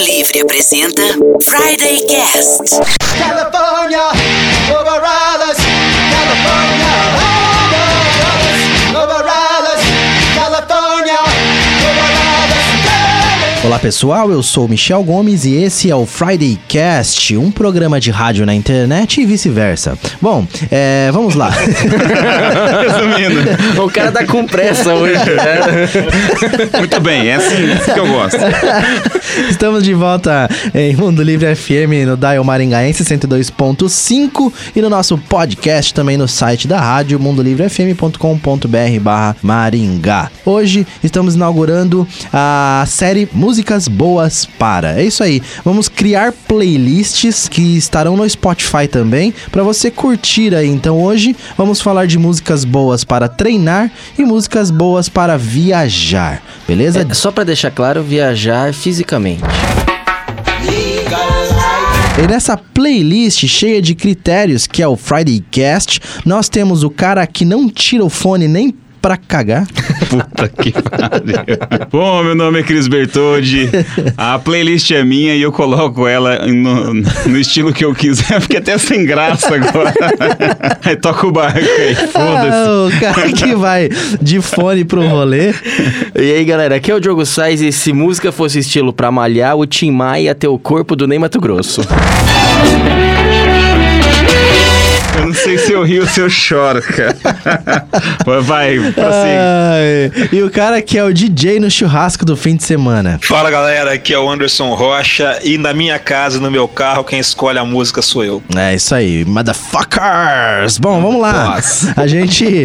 Livre apresenta Friday Cast. California, Olá pessoal, eu sou Michel Gomes e esse é o Friday Cast, um programa de rádio na internet e vice-versa. Bom, é, vamos lá. Resumindo. O cara tá com pressa hoje. né? Muito bem, é assim que eu gosto. Estamos de volta em Mundo Livre FM no Dial Maringaense 102.5 e no nosso podcast também no site da rádio mundolivrefm.com.br barra Maringá. Hoje estamos inaugurando a série Músicas Boas para. É isso aí, vamos criar playlists que estarão no Spotify também para você curtir aí. Então hoje vamos falar de músicas boas para treinar e músicas boas para viajar, beleza? É, só pra deixar claro, viajar fisicamente. E nessa playlist cheia de critérios, que é o Friday Cast, nós temos o cara que não tira o fone nem pra cagar. Puta que pariu. Bom, meu nome é Cris Bertoldi. A playlist é minha e eu coloco ela no, no estilo que eu quiser. Fiquei até sem graça agora. Aí toca o barco aí, foda-se. Ah, o cara que vai de fone pro rolê. E aí, galera, aqui é o Diogo Sainz e se música fosse estilo pra malhar, o Tim Maia ia ter o corpo do Ney Mato Grosso. Sei se eu rio ou se eu choro, cara. Vai, vai, prossiga. E o cara que é o DJ no churrasco do fim de semana. Fala galera, aqui é o Anderson Rocha e na minha casa, no meu carro, quem escolhe a música sou eu. É isso aí, motherfuckers! Bom, vamos lá. A gente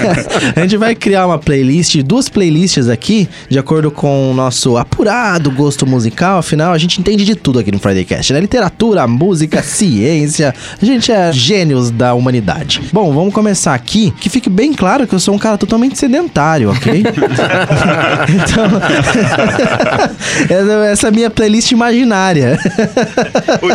a gente vai criar uma playlist, duas playlists aqui, de acordo com o nosso apurado gosto musical. Afinal, a gente entende de tudo aqui no Friday Cast, né? Literatura, música, ciência. A gente é gênios da humanidade. Bom, vamos começar aqui. Que fique bem claro que eu sou um cara totalmente sedentário, ok? então, essa- é a minha playlist imaginária.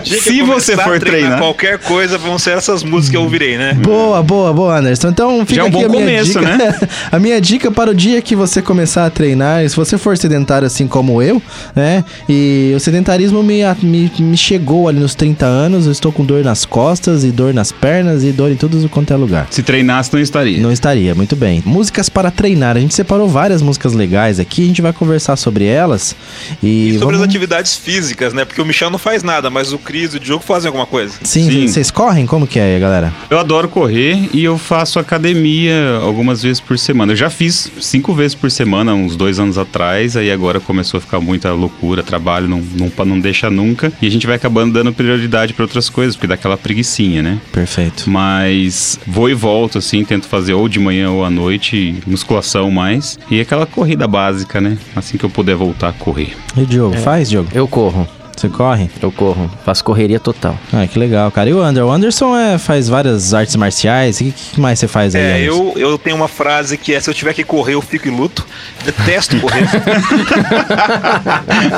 Se você for a treinar. qualquer coisa, vão ser essas músicas que eu ouvirei, né? Boa, boa, boa, Anderson. Então fica Já é um aqui bom a minha começo, dica. né? a minha dica para o dia que você começar a treinar, se você for sedentário assim como eu, né? E o sedentarismo me, me, me chegou ali nos 30 anos, eu estou com dor nas costas e dor nas pernas dor em tudo quanto é lugar. Se treinasse, não estaria. Não estaria, muito bem. Músicas para treinar. A gente separou várias músicas legais aqui, a gente vai conversar sobre elas. E, E sobre vamos... as atividades físicas, né? Porque o Michel não faz nada, mas o Cris e o Diogo fazem alguma coisa. Sim, Sim. vocês correm? Como que é, galera? Eu adoro correr e eu faço academia algumas vezes por semana. Eu já fiz cinco vezes por semana, uns dois anos atrás, aí agora começou a ficar muita loucura, trabalho não, não, não deixa nunca. E a gente vai acabando dando prioridade para outras coisas, porque dá aquela preguicinha, né? Perfeito. Mas vou e volto, assim, tento fazer ou de manhã ou à noite, musculação mais. E aquela corrida básica, né? Assim que eu puder voltar a correr. E Diogo, faz, Diogo? Eu corro, Você corre? eu corro. Faço correria total. Ah, que legal, cara. E o Ander? O Anderson é, faz várias artes marciais. O que, que mais você faz aí, É, Anderson? eu, eu tenho uma frase que é: se eu tiver que correr, eu fico em luto. Detesto correr.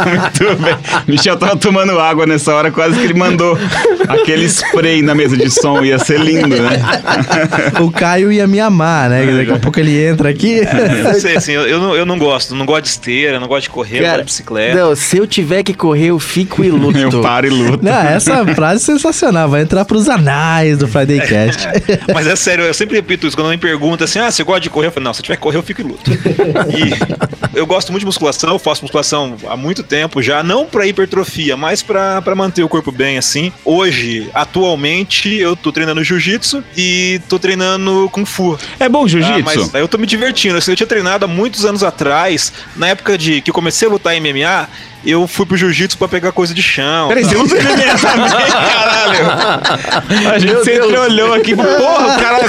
Muito bem. Michel tava tomando água nessa hora, quase que ele mandou aquele spray na mesa de som. Ia ser lindo, né? O Caio ia me amar, né? Daqui a pouco ele entra aqui. não sei, assim, eu, eu não, eu não gosto. Não gosto de esteira, não gosto de correr, não gosto de bicicleta. não, se eu tiver que correr, eu fico em luto. Eu paro e luto. Não, essa frase é sensacional. Vai entrar pros anais do Friday Cast. Mas é sério, eu sempre repito isso. Quando alguém me pergunta assim, ah, você gosta de correr? Eu falo, não, se eu tiver que correr, eu fico luto. e eu gosto muito de musculação, eu faço musculação há muito tempo já, não pra hipertrofia, mas pra, pra manter o corpo bem assim. Hoje, atualmente, eu tô treinando jiu-jitsu e tô treinando kung fu. É bom Ah, jiu-jitsu? mas eu tô me divertindo. Assim, eu tinha treinado há muitos anos atrás, na época de que eu comecei a lutar em MMA, eu fui pro jiu-jitsu pra pegar coisa de chão. Peraí, você não tem MMA também, caralho. A gente Meu sempre Deus. olhou aqui, porra, o cara...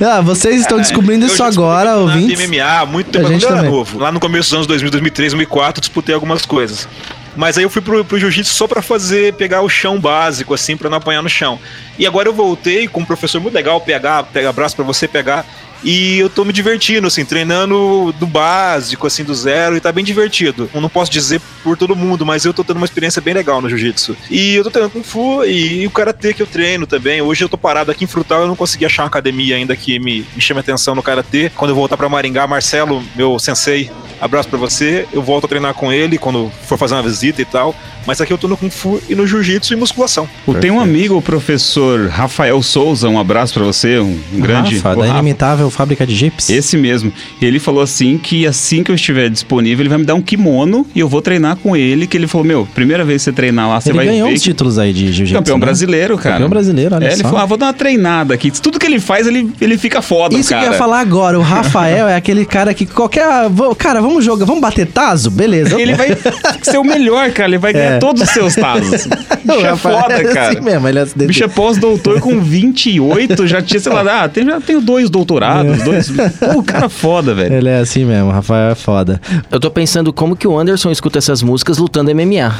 Ah, vocês estão descobrindo Eu isso agora, ouvintes. MMA há muito tempo, A gente quando eu era também. novo. Lá no começo dos anos 2000, 2003, 2004, disputei algumas coisas. Mas aí eu fui pro, pro jiu-jitsu só pra fazer, pegar o chão básico, assim, pra não apanhar no chão. E agora eu voltei com um professor muito legal, PH, pega abraço pra você pegar. E eu tô me divertindo, assim, treinando do básico, assim, do zero, e tá bem divertido. Eu não posso dizer por todo mundo, mas eu tô tendo uma experiência bem legal no jiu-jitsu. E eu tô treinando Kung Fu e, o Karatê que eu treino também. Hoje eu tô parado aqui em Frutal, eu não consegui achar uma academia ainda que me, me chame atenção no Karatê. Quando eu voltar pra Maringá, Marcelo, meu sensei, abraço pra você. Eu volto a treinar com ele quando for fazer uma visita e tal. Mas aqui eu tô no Kung Fu e no Jiu-Jitsu e musculação. O- Tem um amigo, o professor Rafael Souza, um abraço pra você, um, um grande. Rafa, da inimitável fábrica de Jeeps. Esse mesmo. E ele falou assim que assim que eu estiver disponível, ele vai me dar um kimono e eu vou treinar com ele. Que ele falou: Meu, primeira vez que você treinar lá, você Ele vai ganhou ver. uns títulos aí de jiu-jitsu. Campeão né? brasileiro, cara. Campeão brasileiro, olha é, Ele só. falou: ah, vou dar uma treinada aqui. Tudo que ele faz, ele, ele fica foda, Isso cara. que eu ia falar agora, o Rafael é aquele cara que qualquer. vo- Cara, vamos jogar, vamos bater taso? Beleza. Ele vai ser o melhor, cara. Ele vai ganhar É. todos os seus tazos. Bicho é foda, é cara. assim mesmo, ele é O bicho é pós-doutor com 28, já tinha, sei lá, ah, tem, já tenho dois doutorados, dois. Pô, o cara é foda, velho. Ele é assim mesmo, o Rafael é foda. Eu tô pensando como que o Anderson escuta essas músicas lutando MMA.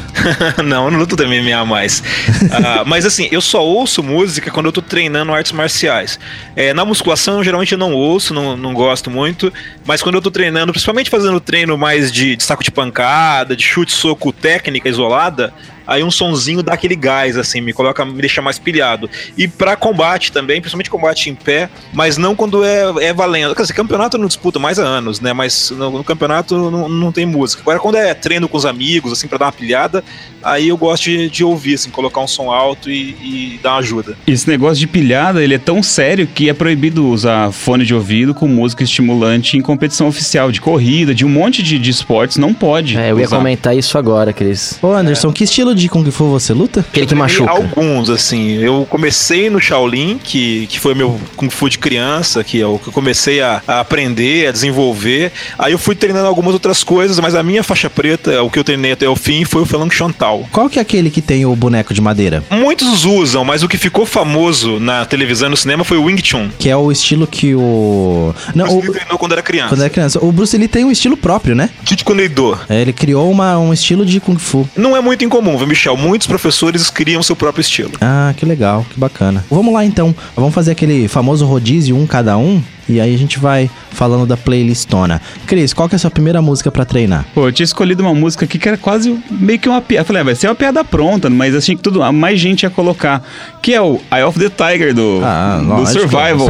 não, eu não luto da MMA mais. Ah, mas assim, eu só ouço música quando eu tô treinando artes marciais. É, na musculação, eu geralmente não ouço, não, não gosto muito. Mas quando eu tô treinando, principalmente fazendo treino mais de, de saco de pancada, de chute, soco, técnica isolada nada. Aí um sonzinho dá aquele gás, assim, me coloca, me deixa mais pilhado. E pra combate também, principalmente combate em pé, mas não quando é, é valendo. Quer dizer, campeonato eu não disputa mais há anos, né? Mas no, no campeonato não, não tem música. Agora, quando é treino com os amigos, assim, pra dar uma pilhada, aí eu gosto de, de ouvir, assim, colocar um som alto e, e dar uma ajuda. Esse negócio de pilhada, ele é tão sério que é proibido usar fone de ouvido com música estimulante em competição oficial de corrida, de um monte de, de esportes, não pode. É, eu ia usar. comentar isso agora, Cris. Ô Anderson, que estilo de Kung Fu você luta? Aquele que machuca. Alguns, assim. Eu comecei no Shaolin, que, que foi meu Kung Fu de criança, que é o que eu comecei a, a aprender, a desenvolver. Aí eu fui treinando algumas outras coisas, mas a minha faixa preta, o que eu treinei até o fim, foi o Falang Chantal. Qual que é aquele que tem o boneco de madeira? Muitos usam, mas o que ficou famoso na televisão e no cinema foi o Wing Chun. Que é o estilo que o. Não, Bruce o... Lee treinou quando era criança. quando é criança. O Bruce Lee tem um estilo próprio, né? Jeet Kune Do. É, Ele criou uma, um estilo de Kung Fu. Não é muito incomum, viu, Michel? Muitos professores criam seu próprio estilo. Ah, que legal, que bacana. Vamos lá então. Vamos fazer aquele famoso rodízio um cada um. E aí a gente vai falando da playlistona. Cris, qual que é a sua primeira música pra treinar? Pô, eu tinha escolhido uma música aqui que era quase meio que uma piada. Eu falei, ah, vai ser uma piada pronta, mas achei que tudo, mais gente ia colocar. Que é o Eye of the Tiger do, Ah, do lógico. Survival.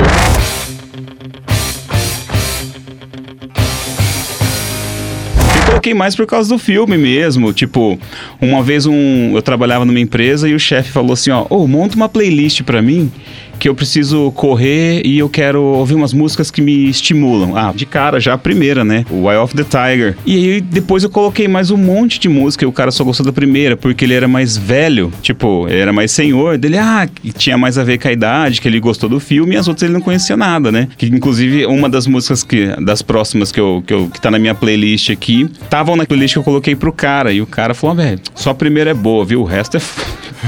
Coloquei mais por causa do filme mesmo. Tipo, uma vez um, eu trabalhava numa empresa e o chefe falou assim: ó, ô, monta uma playlist pra mim que eu preciso correr e eu quero ouvir umas músicas que me estimulam. Ah, de cara, já a primeira, né? O Eye of the Tiger. E aí depois eu coloquei mais um monte de música e o cara só gostou da primeira porque ele era mais velho. Tipo, era mais senhor. Dele, ah, tinha mais a ver com a idade, que ele gostou do filme e as outras ele não conhecia nada, né? Que inclusive uma das músicas que, das próximas que, eu, que, eu, que tá na minha playlist aqui, estavam na playlist que eu coloquei pro cara. E o cara falou, ah, velho, só a primeira é boa, viu? O resto é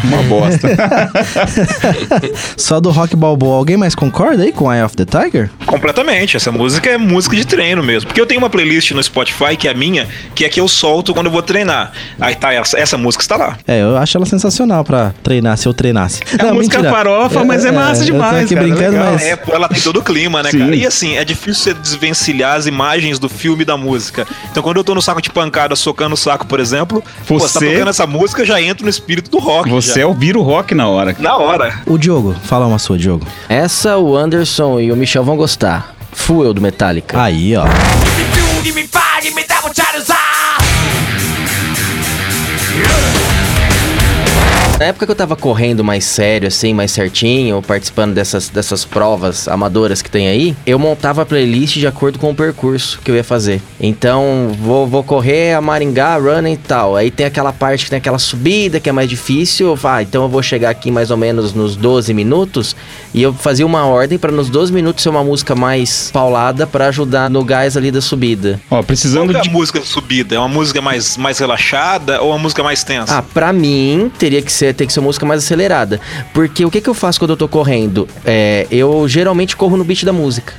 uma bosta. Só do Rock Balboa. Alguém mais concorda aí com Eye of the Tiger? Completamente. Essa música é música de treino mesmo. Porque eu tenho uma playlist no Spotify, que é a minha, que é que eu solto quando eu vou treinar. Aí tá, essa, essa música está lá. É, eu acho ela sensacional pra treinar, se eu treinasse. É uma música farofa, mas é massa Eu tô demais, aqui cara, brincando, legal. mas... É, pô, ela tem todo o clima, né, Sim. cara? E assim, é difícil você desvencilhar as imagens do filme e da música. Então, quando eu tô no saco de pancada, socando o saco, por exemplo, pô, você tá Você- tocando essa música, eu já entro no espírito do rock. Você já. é o vira o rock na hora. Na hora. O Diogo, fala uma sua, Diogo. Essa o Anderson e o Michel vão gostar. Fuel do Metallica. Aí, ó. Na época que eu tava correndo mais sério, assim, mais certinho, participando dessas, dessas provas amadoras que tem aí, eu montava a playlist de acordo com o percurso que eu ia fazer. Então, vou, vou correr a Maringá, running e tal. Aí tem aquela parte que tem aquela subida que é mais difícil. Ah, então eu vou chegar aqui mais ou menos nos 12 minutos. E eu fazia uma ordem para nos 12 minutos ser uma música mais paulada para ajudar no gás ali da subida. Ó, Qual precisando que é a de. música de subida? É uma música mais, mais relaxada ou uma música mais tensa? Ah, pra mim, teria que ser, tem que ser uma música mais acelerada. Porque o que, que eu faço quando eu tô correndo? É, eu geralmente corro no beat da música.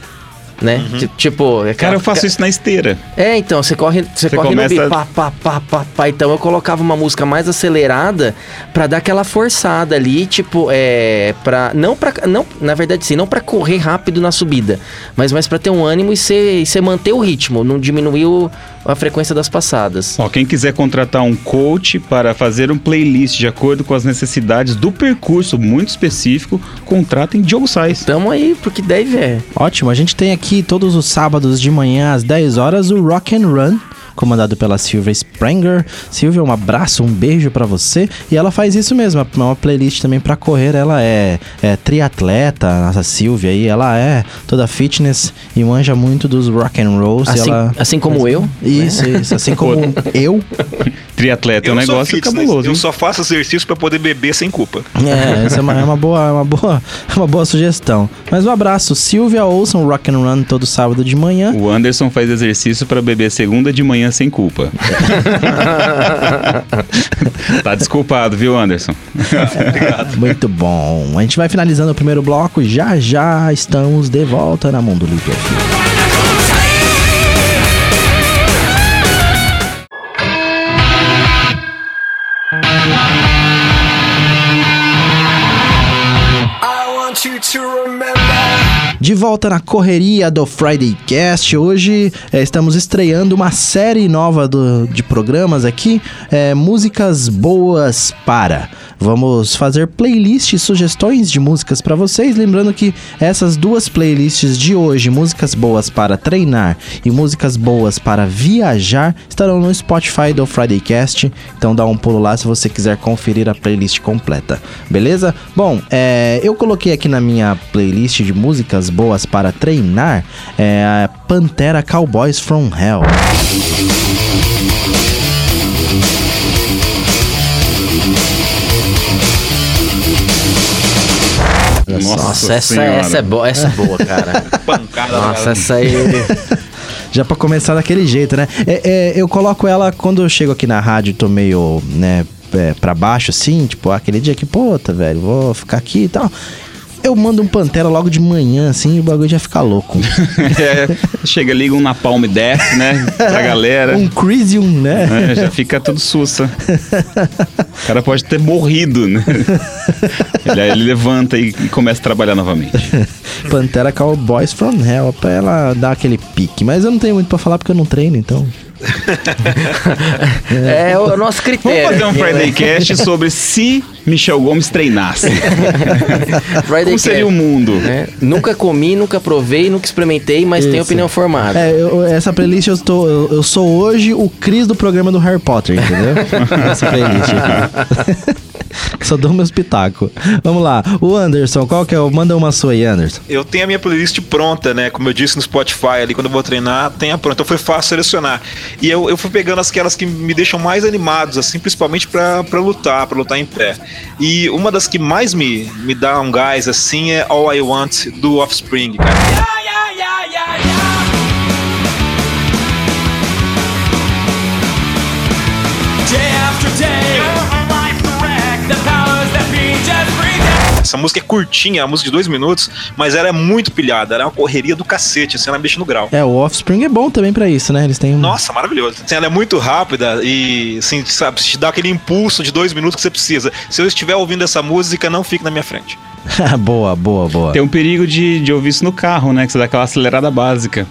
Né? Ti- Tipo, é Cara, eu faço isso na esteira. É, então, você corre, você Você corre começa- no beat, pá, pá, pá, pá, pá. Então eu colocava uma música mais acelerada pra dar aquela forçada ali, tipo, é, pra, não pra, não, na verdade sim, não pra correr rápido na subida, mas mais pra ter um ânimo e você, e você manter o ritmo, não diminuir o- a frequência das passadas. Ó, quem quiser contratar um coach para fazer um playlist de acordo com as necessidades do percurso muito específico, contratem Diogo Sais. Tamo aí, porque deve é. Ótimo, a gente tem aqui aqui todos os sábados de manhã às 10 horas o Rock and Run comandado pela Silvia Sprenger. Silvia, um abraço, um beijo pra você. E ela faz isso mesmo, é uma playlist também pra correr. Ela é, é triatleta, nossa Silvia aí, ela é toda fitness e manja muito dos rock and rolls. Assim, ela... assim como eu. Isso, isso. Assim como eu. Triatleta é um negócio fitness, cabuloso. Eu hein? só faço exercício pra poder beber sem culpa. É, essa é uma, é uma boa, é uma boa, é uma boa sugestão. Mas um abraço, Silvia, ouçam Rock and Run todo sábado de manhã. O Anderson faz exercício pra beber segunda de manhã sem culpa. tá desculpado, viu, Anderson? Muito bom. A gente vai finalizando o primeiro bloco. Já já estamos de volta na Mundo Livre. De volta na correria do Friday Cast. Hoje eh, estamos estreando uma série nova do- de programas aqui, eh, músicas boas para. Vamos fazer playlists, sugestões de músicas para vocês. Lembrando que essas duas playlists de hoje, músicas boas para treinar e músicas boas para viajar, estarão no Spotify do Friday Cast. Então dá um pulo lá se você quiser conferir a playlist completa, beleza? Bom, é, eu coloquei aqui na minha playlist de músicas boas para treinar é, Pantera Cowboys from Hell. Nossa, essa, Senhora. essa é boa, essa é boa, cara. Pancada. Nossa, cara. essa aí. Já pra começar daquele jeito, né? É, é, eu coloco ela quando eu chego aqui na rádio, tô meio, né, é, pra baixo assim, tipo, aquele dia que, puta, velho, vou ficar aqui e tal. Eu mando um Pantera logo de manhã, assim, e o bagulho já fica louco. É, chega, liga um Napalm e desce, né? Pra galera. um Crisium, né? É, já fica tudo sussa. O cara pode ter morrido, né? Ele, ele levanta e, e começa a trabalhar novamente. Pantera Cowboys from Hell, pra ela dar aquele pique. Mas eu não tenho muito pra falar porque eu não treino, então. É o nosso Vamos critério. fazer um Friday Cast sobre se Michel Gomes treinasse. Friday Como seria o mundo? É, nunca comi, nunca provei, nunca experimentei, mas tenho Isso. opinião formada. É, eu- essa playlist eu, estou, eu, eu sou hoje o Cris do programa do Harry Potter, entendeu? essa playlist aqui. Só dou meus pitacos. Vamos lá. O Anderson, qual que é o. Manda uma sua aí, Anderson. Eu tenho a minha playlist pronta, né? Como eu disse no Spotify ali, quando eu vou treinar, tem a pronta. Então foi fácil selecionar. E eu, eu fui pegando aquelas que me deixam mais animados, assim, principalmente pra, pra lutar, pra lutar em pé. E uma das que mais me, me dá um gás, assim, é All I Want do Offspring, cara. Essa música é curtinha, é uma música de dois minutos, mas ela é muito pilhada. Ela é uma correria do cacete, assim, ela me deixa no grau. É, o Offspring é bom também pra isso, né? Eles têm. um- Nossa, maravilhoso. Assim, ela é muito rápida e, assim, sabe, te dá aquele impulso de dois minutos que você precisa. Se eu estiver ouvindo essa música, não fique na minha frente. boa, boa, boa. Tem um perigo de, de ouvir isso no carro, né? Que você dá aquela acelerada básica.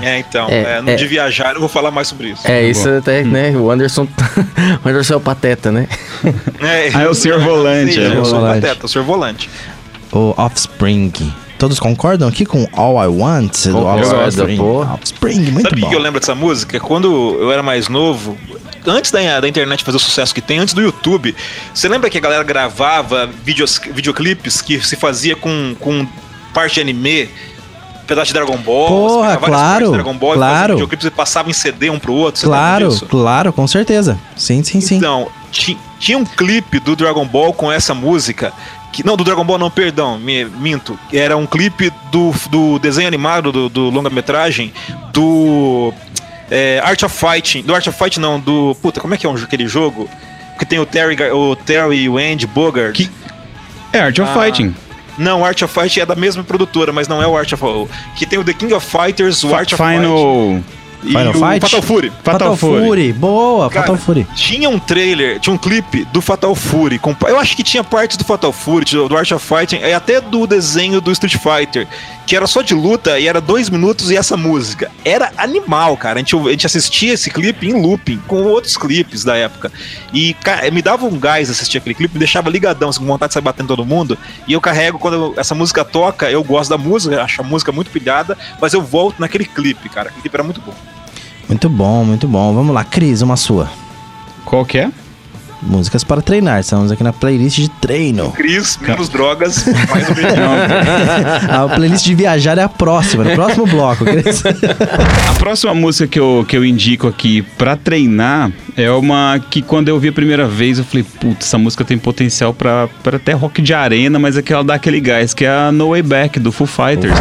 É, então, É, é, no é. de viajar eu vou falar mais sobre isso. É, isso até, né? O Anderson. o Anderson é o pateta, né? É, Ah, é o senhor volante, Sim, é. eu sou Volante. pateta, o senhor volante. O Offspring. Todos concordam aqui com All I Want? do Offspring. pô. Offspring, muito Sabe o bom. que eu lembro dessa música? Quando eu era mais novo, antes da, da internet fazer o sucesso que tem, antes do YouTube, você lembra que a galera gravava videos, videoclipes que se fazia com, com parte de anime? Pedaço de Dragon Ball, Porra, você claro, partes de Dragon Ball e claro. videoclipes e passava em CD um pro outro. você Claro, disso? claro, com certeza. Sim, sim, sim. Então, ti- tinha um clipe do Dragon Ball com essa música. Que, não, do Dragon Ball não, perdão, me, minto. Era um clipe do, do desenho animado, do, do longa-metragem, do é, Art of Fighting. Do Art of Fight não, do... Puta, como é que é um, aquele jogo? Que tem o Terry, o Terry e o Andy Bogard. Que- É Art of Ah. Fighting. Não, o Art of Fight é da mesma produtora, mas não é o Art of... Que tem o The King of Fighters, o Art of Fight. Final. E Fight? Fatal Fury. Fatal Fury. Boa, Cara, Fatal Fury. Tinha um trailer, tinha um clipe do Fatal Fury. com- eu acho que tinha partes do Fatal Fury, do Art of Fighting, e até do desenho do Street Fighter, que era só de luta e era dois minutos e essa música. Era animal, cara. A gente, a gente assistia esse clipe em looping, com outros clipes da época. E ca- me dava um gás assistir aquele clipe, me deixava ligadão, assim, com vontade de sair batendo todo mundo. E eu carrego, quando eu- essa música toca, eu gosto da música, acho a música muito pilhada, mas eu volto naquele clipe, cara. Aquele clipe era muito bom. Muito bom, muito bom. Vamos lá, Cris, uma sua. Qual que é? Músicas para treinar. Estamos aqui na playlist de treino. Cris, menos drogas, mais um. A playlist de viajar é a próxima, no próximo bloco, Cris. A próxima música que eu, que eu indico aqui pra treinar é uma que quando eu vi a primeira vez eu falei, putz, essa música tem potencial pra, pra até rock de arena, mas é que ela dá aquele gás, que é a No Way Back do Foo Fighters.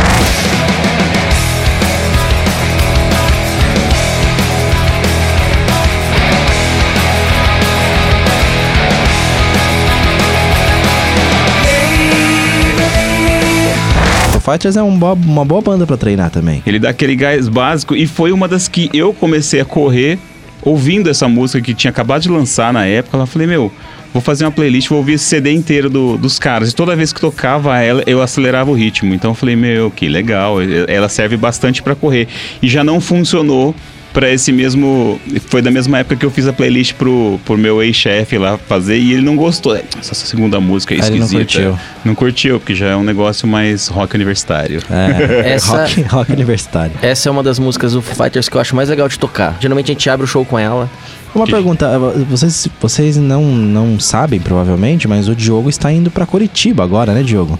Fighters é um bo- uma boa banda pra treinar também. Ele dá aquele gás básico e foi uma das que eu comecei a correr ouvindo essa música que tinha acabado de lançar na época. Eu falei, meu, vou fazer uma playlist, vou ouvir esse CD inteiro do- dos caras. E toda vez que tocava ela, eu acelerava o ritmo. Então eu falei, meu, que legal. Ela serve bastante pra correr. E já não funcionou pra esse mesmo. Foi da mesma época que eu fiz a playlist pro, pro meu ex-chefe lá fazer e ele não gostou. Essa segunda música é Ah, ele não esquisita. curtiu. Não curtiu, porque já é um negócio mais rock universitário. É, Essa- rock, rock universitário. Essa é uma das músicas do Foo Fighters que eu acho mais legal de tocar. Geralmente a gente abre o show com ela. Uma pergunta, vocês, vocês não, não sabem provavelmente, mas o Diogo está indo pra Curitiba agora, né, Diogo?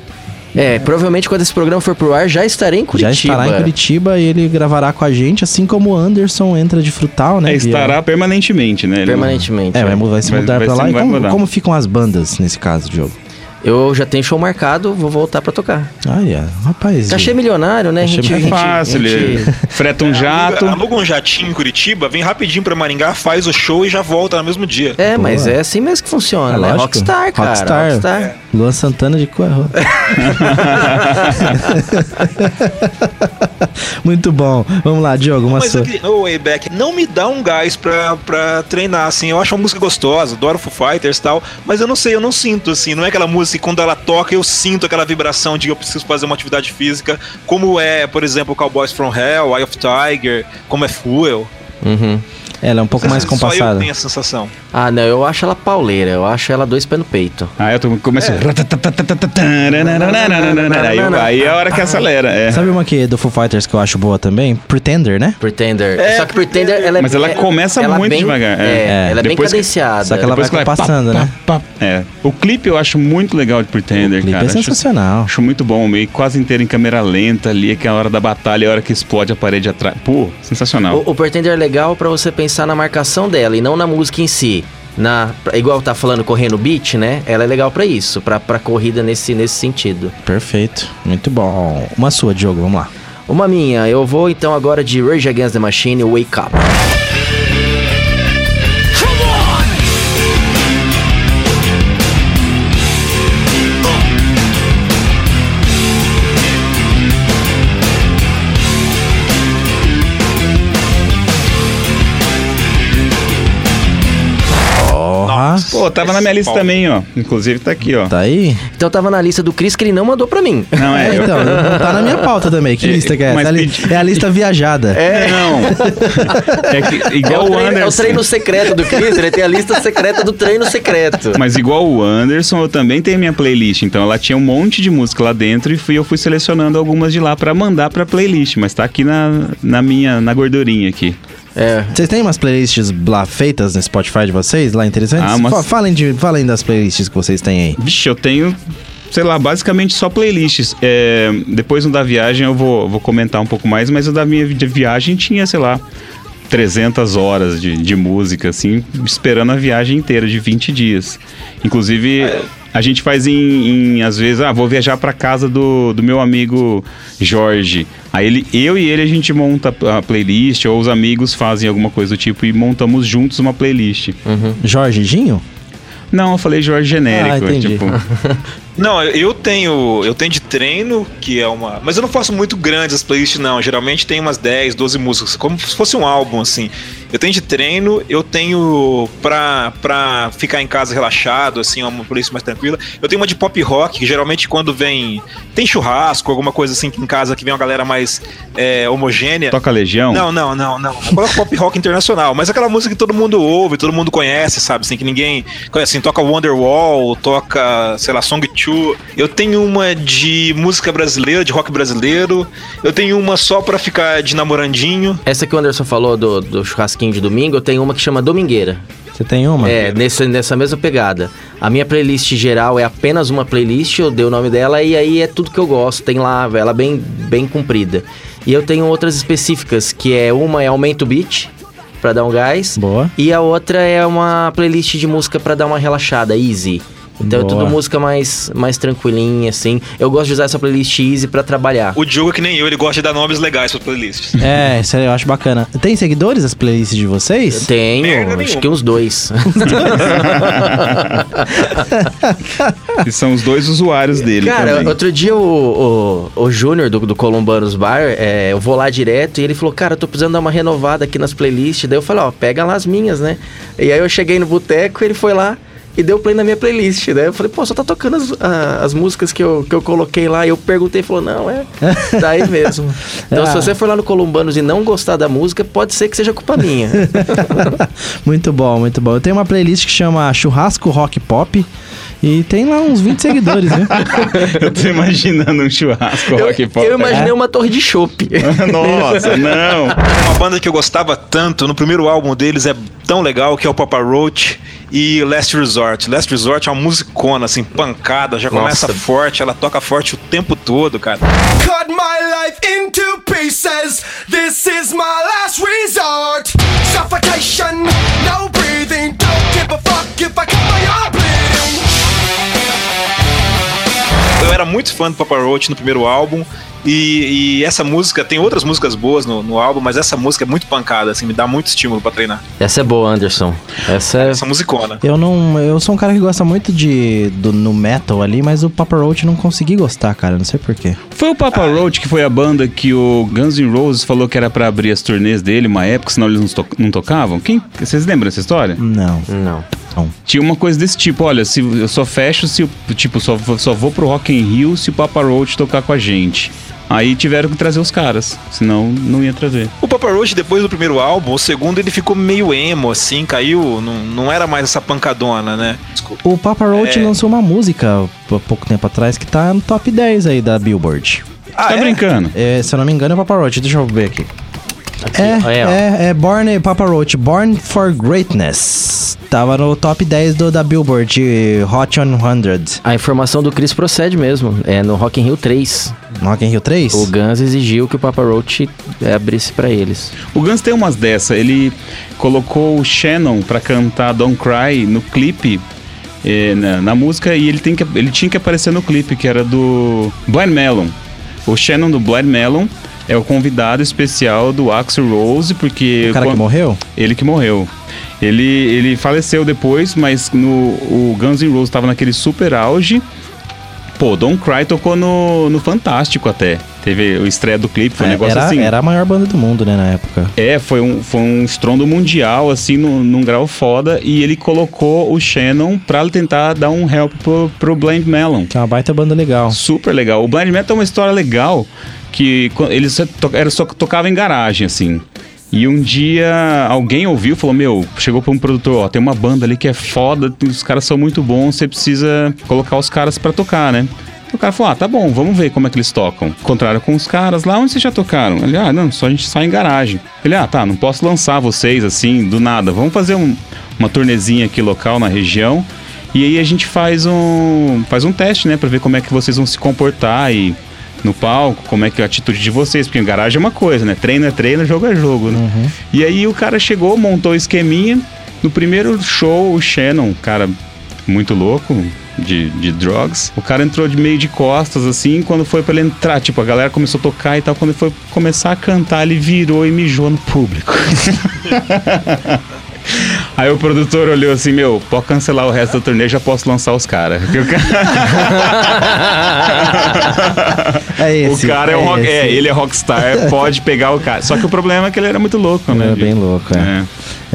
É, provavelmente quando esse programa for pro ar, já estarei em Curitiba. Já estará em Curitiba e ele gravará com a gente, assim como o Anderson entra de frutal, né? É, estará permanentemente, né? Permanentemente. É, vai, é. vai se mudar vai pra lá. E como, mudar. como ficam as bandas nesse caso, Diogo? Eu já tenho show marcado, vou voltar pra tocar. Olha, rapaz. Cachê milionário, né? A Cachê gente, É fácil, gente- freta um jato. Aluga, aluga um jatinho em Curitiba, vem rapidinho pra Maringá, faz o show e já volta no mesmo dia. É, mas é assim mesmo que funciona, É né? lógico. Rockstar, cara. Rockstar. Rockstar. Luan Santana de Coelho. Muito bom. Vamos lá, Diogo, uma Mas sua. aqui, no Wayback não me dá um gás pra, pra treinar, assim. Eu acho uma música gostosa, adoro Foo Fighters e tal, mas eu não sei, eu não sinto, assim. Não é aquela música que quando ela toca eu sinto aquela vibração de que eu preciso fazer uma atividade física, como é, por exemplo, Cowboys from Hell, Eye of Tiger, como é Fuel. Uhum. Ela é um pouco mais Só eu compassada. tenho essa sensação. Ah, não, eu acho ela pauleira, eu acho ela dois pés no peito. Aí eu tô, começo. Aí, eu- aí é a hora que acelera. É. Sabe uma que é do Foo Fighters que eu acho boa também? Pretender, né? Pretender. É, Só que Pretender, ela é Mas ela é- começa ela muito bem- devagar, é. É, É. ela é bem Depois que- cadenciada. Só que ela vai que compassando, pá, né? pá, pá. É. O clipe eu acho muito legal de Pretender, O clipe cara. é Acho- sensacional. Acho muito bom, meio quase inteiro em câmera lenta ali, aquela hora da batalha, a hora que explode a parede atrás. Pô, sensacional. O, o Pretender é legal pra você pensar na marcação dela e não na música em si. Na, igual tá falando correndo beat, né? Ela é legal pra isso, pra corrida nesse, nesse sentido. Perfeito. Muito bom. Uma sua, Diogo, vamos lá. Uma minha, eu vou então agora de Rage Against the Machine, Wake Up. Pô, tava na minha lista também, ó. Inclusive tá aqui, ó. Tá aí? Então tava na lista do Chris que ele não mandou pra mim. Não, é. É, eu- então, não tá na minha pauta também. Que É, lista que é mas essa? É a li- pedi- É a lista viajada. Não. É que, É igual o, o treino, é o Anderson. treino secreto do Chris, ele tem a lista secreta do treino secreto. Mas igual o Anderson, eu também tenho minha playlist. Então ela tinha um monte de música lá dentro e fui, eu fui selecionando algumas de lá pra mandar pra playlist. Mas tá aqui na, na minha, na gordurinha aqui. É, Vocês têm umas playlists lá feitas no Spotify de vocês, lá interessantes? Ah, mas- Fa- falem, de, falem das playlists que vocês têm aí. Vixe, eu tenho, sei lá, basicamente só playlists. É, depois no da viagem eu vou, vou comentar um pouco mais, mas o da minha vi- viagem tinha, sei lá, 300 horas de, de música, assim, esperando a viagem inteira, de 20 dias. Inclusive, a gente faz em, em, às vezes, ah, vou viajar pra casa do, do meu amigo Jorge. Aí ele, eu e ele a gente monta a playlist, ou os amigos fazem alguma coisa do tipo e montamos juntos uma playlist. Jorge Ginho? Não, eu falei Jorge genérico. Ah, entendi. Tipo, Não, eu tenho, eu tenho de treino, que é uma, mas eu não faço muito grandes as playlists não, geralmente tem umas 10, 12 músicas, como se fosse um álbum assim. Eu tenho de treino, eu tenho pra, pra ficar em casa relaxado, assim, uma playlist mais tranquila. Eu tenho uma de pop rock, que geralmente quando vem, tem churrasco, alguma coisa assim em casa que vem uma galera mais é, homogênea. Toca Legião? Não, não, não, não. Eu coloco pop rock internacional, mas aquela música que todo mundo ouve, todo mundo conhece, sabe? Assim, que ninguém conhece. Assim, toca Wonderwall, toca, sei lá, Song 2. Eu tenho uma de música brasileira, de rock brasileiro. Eu tenho uma só pra ficar de namorandinho. Essa que o Anderson falou do, do de domingo, eu tenho uma que chama Domingueira. Você tem uma? É, nesse, nessa mesma pegada. A minha playlist geral é apenas uma playlist, eu dei o nome dela e aí é tudo que eu gosto. Tem lá, ela é bem, bem comprida. E eu tenho outras específicas, que é uma é Aumento Beat, pra dar um gás. Boa. E a outra é uma playlist de música pra dar uma relaxada, easy. Então é Boa. tudo música mais, mais tranquilinha, assim. Eu gosto de usar essa playlist easy pra trabalhar. O Diogo, é que nem eu, ele gosta de dar nomes legais para playlists. É, isso aí eu acho bacana. Tem seguidores as playlists de vocês? Tenho, Merda acho nenhuma. que uns dois. Que são os dois usuários dele Cara, também. outro dia o, o, o Júnior do, do Columbanos Bar, é, eu vou lá direto e ele falou, cara, eu tô precisando dar uma renovada aqui nas playlists. Daí eu falei, ó, pega lá as minhas, né? E aí eu cheguei no boteco, ele foi lá e deu play na minha playlist. Daí eu falei, pô, só tá tocando as, a- as músicas que eu, que eu coloquei lá. E eu perguntei, falou, não, é daí mesmo. Então se Ah. você for lá no Columbanos e não gostar da música, pode ser que seja culpa minha. muito bom, muito bom. Eu tenho uma playlist que chama Churrasco Rock Pop. E tem lá uns 20 seguidores, viu? Eu tô imaginando um churrasco eu, rock pop. eu imaginei uma torre de chopp. Nossa, não. Uma banda que eu gostava tanto, no primeiro álbum deles é tão legal, que é o Papa Roach e Last Resort. Last Resort é uma musicona, assim, pancada, já começa Nossa. forte, ela toca forte o tempo todo, cara. Cut my life into pieces. This is my last resort. Suffocation, no breathing. Don't give a fuck if I cut my arm bleeding. Eu era muito fã do Papa Roach no primeiro álbum. E, e essa música, tem outras músicas boas no, no álbum, mas essa música é muito pancada, assim, me dá muito estímulo pra treinar. Essa é boa, Anderson. Essa é... Essa musicona. Eu não. Eu sou um cara que gosta muito de do no metal ali, mas o Papa Roach não consegui gostar, cara. Não sei porquê. Foi o Papa Roach que foi a banda que o Guns N' Roses falou que era pra abrir as turnês dele uma época, senão eles não, to- não tocavam? Quem, vocês lembram dessa história? Não. Não. Tinha uma coisa desse tipo, olha, se eu só fecho se o- tipo, só, vou- só vou pro Rock in Rio se o Papa Roach tocar com a gente. Aí tiveram que trazer os caras, senão não ia trazer. O Papa Roach, depois do primeiro álbum, o segundo ele ficou meio emo, assim, caiu, não, não era mais essa pancadona, né? Desculpa. O Papa Roach É. lançou uma música há pouco tempo atrás que tá no top 10 aí da Billboard. Ah, tá é? brincando? É, se eu não me engano, é o Papa Roach. Deixa eu ver aqui. É, é, é Born Papa Roach, Born for Greatness. Tava no top 10 do, da Billboard de Hot 100. A informação do Chris procede mesmo. É no Rock in Rio 3. No Rock in Rio 3? O Guns exigiu que o Papa Roach é, abrisse pra eles. O Guns tem umas dessa. Ele colocou o Shannon pra cantar Don't Cry no clipe. eh, na, na música e ele, tem que, ele tinha que aparecer no clipe que era do Blind Melon. O Shannon do Blind Melon é o convidado especial do Axl Rose porque O cara que morreu? ele que morreu. Ele, ele faleceu depois, mas no, o Guns N' Roses estava naquele super auge. Pô, Don't Cry tocou no, no Fantástico até. Teve o estreia do clipe, foi um É, negócio era, assim. era a maior banda do mundo, né, na época. É, foi um, foi um estrondo mundial, assim, num, num grau foda. E ele colocou o Shannon pra tentar dar um help pro, pro Blind Melon. Que é uma baita banda legal. Super legal. O Blind Melon é uma história legal que co- ele só, to, era só tocava em garagem, assim. E um dia alguém ouviu, falou: Meu, chegou pra um produtor: Ó, tem uma banda ali que é foda, os caras são muito bons, você precisa colocar os caras pra tocar, né? O cara falou: Ah, tá bom, vamos ver como é que eles tocam. Encontraram com os caras lá, onde vocês já tocaram? Ele: Ah, não, só a gente sai em garagem. Ele: Ah, tá, não posso lançar vocês assim, do nada. Vamos fazer um- uma turnezinha aqui local na região. E aí a gente faz um, faz um teste, né, pra ver como é que vocês vão se comportar e no palco, como é que é a atitude de vocês, porque em garagem é uma coisa, né? Treino é treino, jogo é jogo, né? E aí o cara chegou, montou o esqueminha. No primeiro show, o Shannon, cara muito louco de, de drugs, o cara entrou de meio de costas, assim, quando foi pra ele entrar, tipo, a galera começou a tocar e tal, quando ele foi começar a cantar, ele virou e mijou no público. Aí o produtor olhou assim, meu, pode cancelar o resto da turnê, já posso lançar os caras. Porque o cara... É esse. o cara é, um rock, é, ele é rockstar, pode pegar o cara. Só que o problema é que ele era muito louco, né? É bem louco, é. É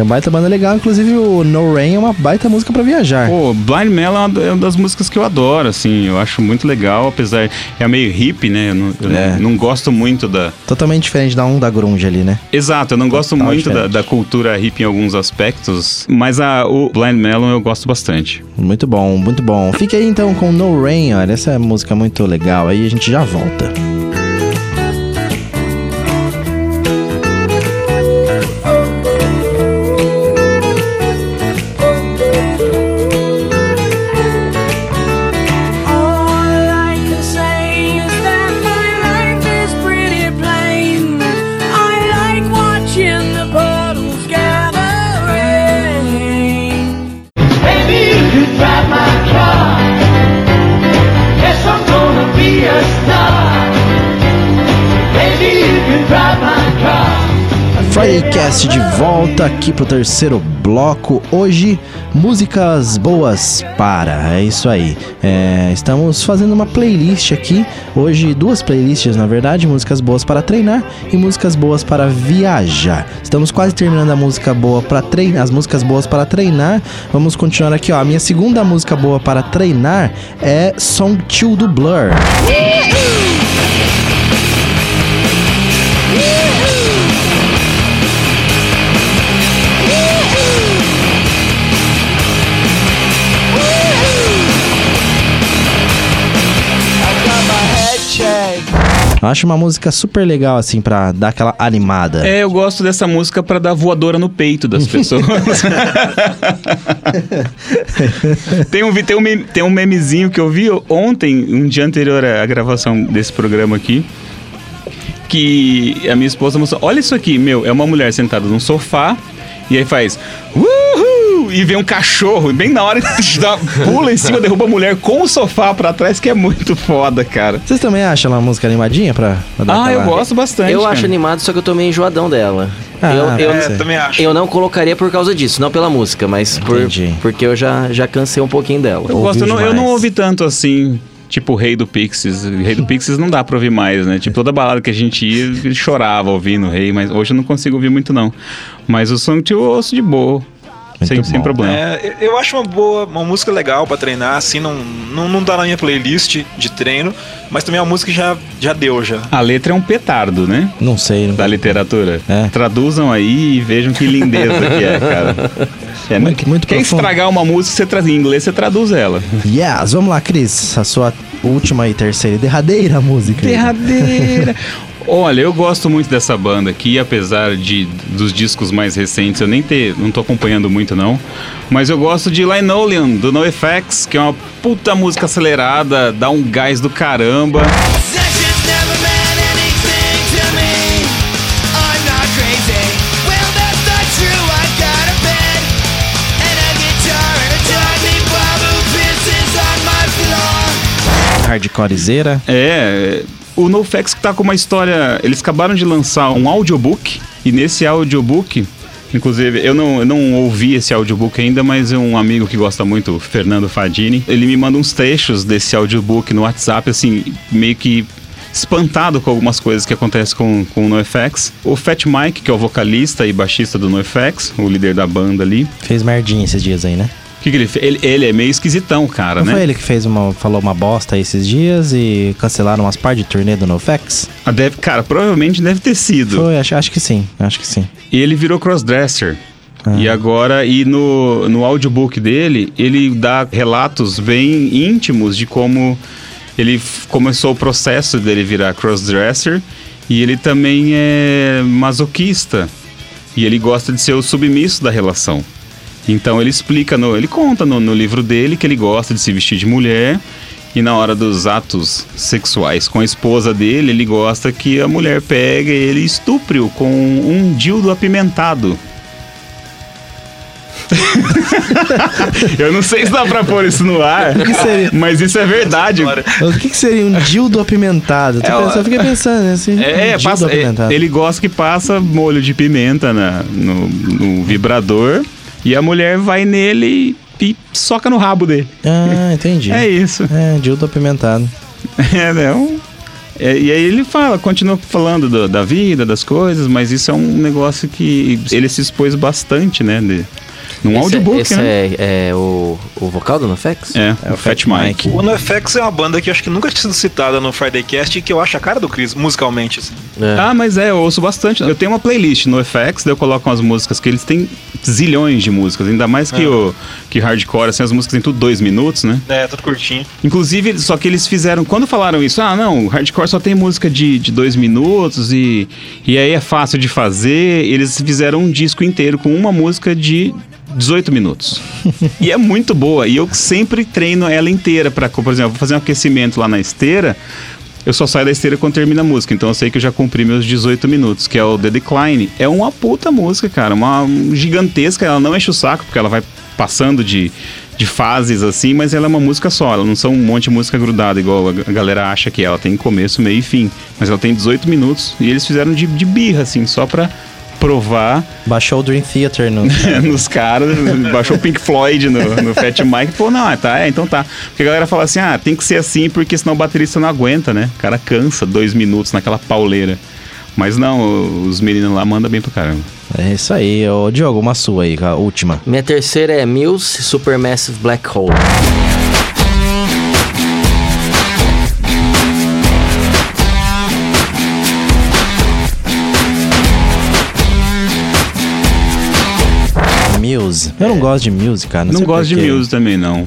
uma baita banda legal, inclusive o No Rain é uma baita música pra viajar. Pô, Blind Melon é uma- é uma das músicas que eu adoro, assim, eu acho muito legal, apesar, é meio hippie, né, eu não, eu É. não gosto muito da... Totalmente diferente da um da grunge ali, né? Exato, eu não gosto Total muito da, da cultura hippie em alguns aspectos, mas a, o Blind Melon eu gosto bastante. Muito bom, muito bom. Fique aí então com No Rain, olha, essa é música muito legal. Aí a gente já volta. Aqui pro terceiro bloco. Hoje, músicas boas para. É isso aí. É, estamos fazendo uma playlist aqui. Hoje, duas playlists, na verdade: músicas boas para treinar e músicas boas para viajar. Estamos quase terminando a música boa para treinar, as músicas boas para treinar. Vamos continuar aqui, ó. A minha segunda música boa para treinar é Song 2 do Blur. Eu acho uma música super legal, assim, pra dar aquela animada. É, eu gosto dessa música pra dar voadora no peito das pessoas. tem, um, tem, um, meme- tem um memezinho que eu vi ontem, um dia anterior à gravação desse programa aqui, que a minha esposa mostrou, olha isso aqui, meu, é uma mulher sentada num sofá, e aí faz... Uhul! E vem um cachorro, bem na hora, dá- pula em cima, derruba a mulher com o sofá pra trás, que é muito foda, cara. Vocês também acham uma música animadinha pra, pra dar Ah, eu aquela- gosto bastante. Eu cara. acho animado, só que eu tô meio enjoadão dela. Ah, eu, eu, É, também acho. eu não colocaria por causa disso, não pela música, mas por, porque eu já, já cansei um pouquinho dela. Eu gosto, eu não, eu não ouvi tanto assim. Tipo o Rei do Pixies. O Rei do Pixies não dá pra ouvir mais, né? Tipo, toda balada que a gente ia, ele chorava ouvindo o Rei, mas hoje eu não consigo ouvir muito, não. Mas o Song eu ouço de boa. Sem, sem bom. problema. É, eu acho uma boa, uma música legal pra treinar, assim, não, não, não tá na minha playlist de treino, mas também é uma música que já, já deu já. A letra é um petardo, né? Não sei. Não... Da literatura. É. Traduzam aí e vejam que lindeza que é, cara. É, Muito- muito Quer profundo. estragar uma música, você traz em inglês, você traduz ela. Yes, vamos lá, Cris. A sua última e terceira e derradeira música. Derradeira. Olha, eu gosto muito dessa banda aqui, apesar de dos discos mais recentes eu nem ter, não tô acompanhando muito não, mas eu gosto de Linoleum do NoFX, que é uma puta música acelerada, dá um gás do caramba. Hardcorezeira. É, o NoFX que tá com uma história, eles acabaram de lançar um audiobook e nesse audiobook Inclusive, eu não, eu não ouvi esse audiobook ainda, mas um amigo que gosta muito, Fernando Fadini, ele me manda uns trechos desse audiobook no WhatsApp, assim, meio que espantado com algumas coisas que acontecem com, com o NoFX. O Fat Mike, que é o vocalista e baixista do NoFX, o líder da banda ali, Fez merdinha esses dias aí, né? Que, que ele fez? Ele, ele é meio esquisitão, cara, Não né? foi ele que fez uma, falou uma bosta esses dias e cancelaram umas partes de turnê do NoFX? Ah, Deve, cara, provavelmente deve ter sido. Foi, acho, acho que sim, acho que sim. E ele virou crossdresser. Ah. E agora, e no, no audiobook dele, ele dá relatos bem íntimos de como ele começou o processo dele virar crossdresser. E ele também é masoquista. E ele gosta de ser o submisso da relação. Então ele explica, no, ele conta no, no livro dele que ele gosta de se vestir de mulher. E na hora dos atos sexuais com a esposa dele, ele gosta que a mulher pegue ele e estupre-o com um dildo apimentado. Eu não sei se dá pra pôr isso no ar, seria? mas isso é verdade. O que, que seria um dildo apimentado? É, pensando, eu fiquei pensando assim. É, um passa- é, ele gosta que passa molho de pimenta na- no, no vibrador E a mulher vai nele e, soca no rabo dele. Ah, entendi. É isso. É, dildo apimentado. É, né? Um- é, e aí ele fala, continua falando do- da vida, das coisas, mas isso é um negócio que ele se expôs bastante, né? De, num esse audiobook, esse né? é, é o, o vocal do NoFX? É, É o o Fat Fat Mike. O NoFX é uma banda que eu acho que nunca tinha sido citada no Friday Cast e que eu acho a cara do Chris, musicalmente. Assim. É. Ah, mas é, eu ouço bastante. Eu tenho uma playlist no FX, daí eu coloco umas músicas que eles têm zilhões de músicas, ainda mais que o que hardcore, assim, as músicas têm tudo dois minutos, né? É, tudo curtinho. Inclusive, só que eles fizeram, quando falaram isso, ah, não, o hardcore só tem música de, de dois minutos e, e aí é fácil de fazer, eles fizeram um disco inteiro com uma música de 18 minutos. e é muito boa, e eu sempre treino ela inteira para, por exemplo, vou fazer um aquecimento lá na esteira, eu só saio da esteira quando termina a música, então eu sei que eu já cumpri meus 18 minutos, que é o The Decline. É uma puta música, cara, uma gigantesca, ela não enche o saco, porque ela vai passando de, de fases assim, mas ela é uma música só, ela não são um monte de música grudada, igual a galera acha que é. ela tem começo, meio e fim. Mas ela tem 18 minutos e eles fizeram de, de birra, assim, só pra provar Baixou o Dream Theater no. nos caras, baixou o Pink Floyd no, no Fat Mike, pô, não, tá, é, então tá. Porque a galera fala assim, ah, tem que ser assim, porque senão o baterista não aguenta, né? O cara cansa dois minutos naquela pauleira. Mas não, os meninos lá mandam bem pra caramba. É isso aí. Ô, Diogo, uma sua aí, a última. Minha terceira é Muse Supermassive Black Hole. Muse. Eu não gosto de Muse, cara. Não, Não sei gosto de. Muse também, não.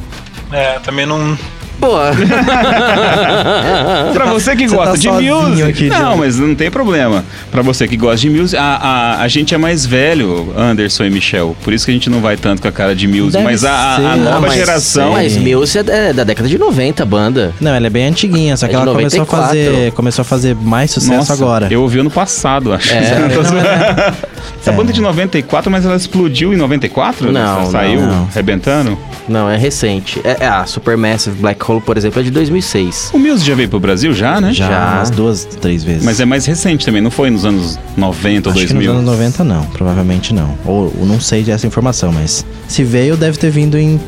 É, também não. Boa. Pra você que Você gosta tá de Muse. aqui, não, mas não tem problema. Pra você que gosta de Muse, a, a, a gente é mais velho, Anderson e Michel. Por isso que a gente não vai tanto com a cara de Muse. Deve mas a, a- nova Ah, mas geração. Mas Muse é da- é da década de 90, a banda. Não, ela é bem antiguinha, só É que de ela começou a 94. fazer, começou a fazer mais sucesso Nossa, agora. Eu ouvi ano passado, acho. É, Não não. Essa banda é de 94, mas ela explodiu em 94? Não, Saiu não. arrebentando? Não, é recente. É, é a Supermassive Black Hole, por exemplo, é de 2006. O Muse já veio pro Brasil, já, né? Já, Já. umas duas, três vezes. Mas é mais recente também, não foi nos anos 90 ou Acho que 2000? nos anos 90 não, provavelmente não. Ou ou não sei dessa informação, mas se veio, deve ter vindo em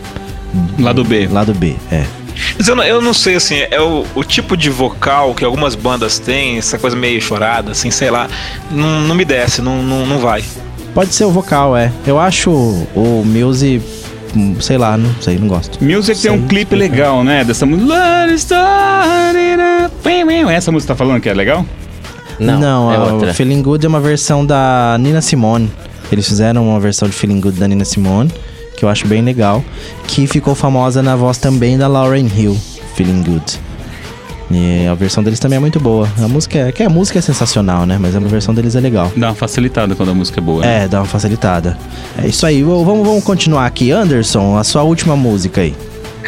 Lado B. lado B, é. Mas eu não, eu não sei, assim, é o, o tipo de vocal que algumas bandas têm, essa coisa meio chorada, assim, sei lá, não, não me desce, não, não, não vai. Pode ser o vocal, é. Eu acho o Muse, sei lá, não sei, não gosto. Music tem um clipe legal, né? Dessa música. Essa música tá falando que é legal? Não, é a- outra. o Feeling Good é uma versão da Nina Simone. Eles fizeram uma versão de Feeling Good da Nina Simone, que eu acho bem legal, que ficou famosa na voz também da Lauren Hill, Feeling Good. E a versão deles também é muito boa. A música é, que a música é sensacional, né? Mas a versão deles é legal. Dá uma facilitada quando a música é boa. né? É, dá uma facilitada. É isso aí. Vamos, vamos continuar aqui. Anderson, a sua última música aí.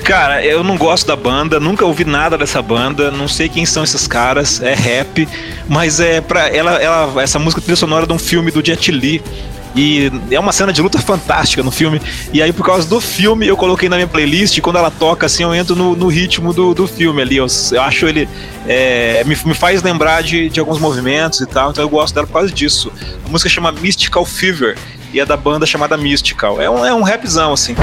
Cara, eu não gosto da banda, nunca ouvi nada dessa banda, não sei quem são esses caras, é rap, mas é pra ela, ela essa música trilha sonora de um filme do Jet Li. E é uma cena de luta fantástica no filme. E aí, por causa do filme, eu coloquei na minha playlist. E quando ela toca, assim, eu entro no, no ritmo do, do filme ali. Eu, eu acho ele. é, me, me faz lembrar de, de alguns movimentos e tal. Então eu gosto dela por causa disso. A música chama Mystical Fever. E é da banda chamada Mystical. É um, é um rapzão, assim.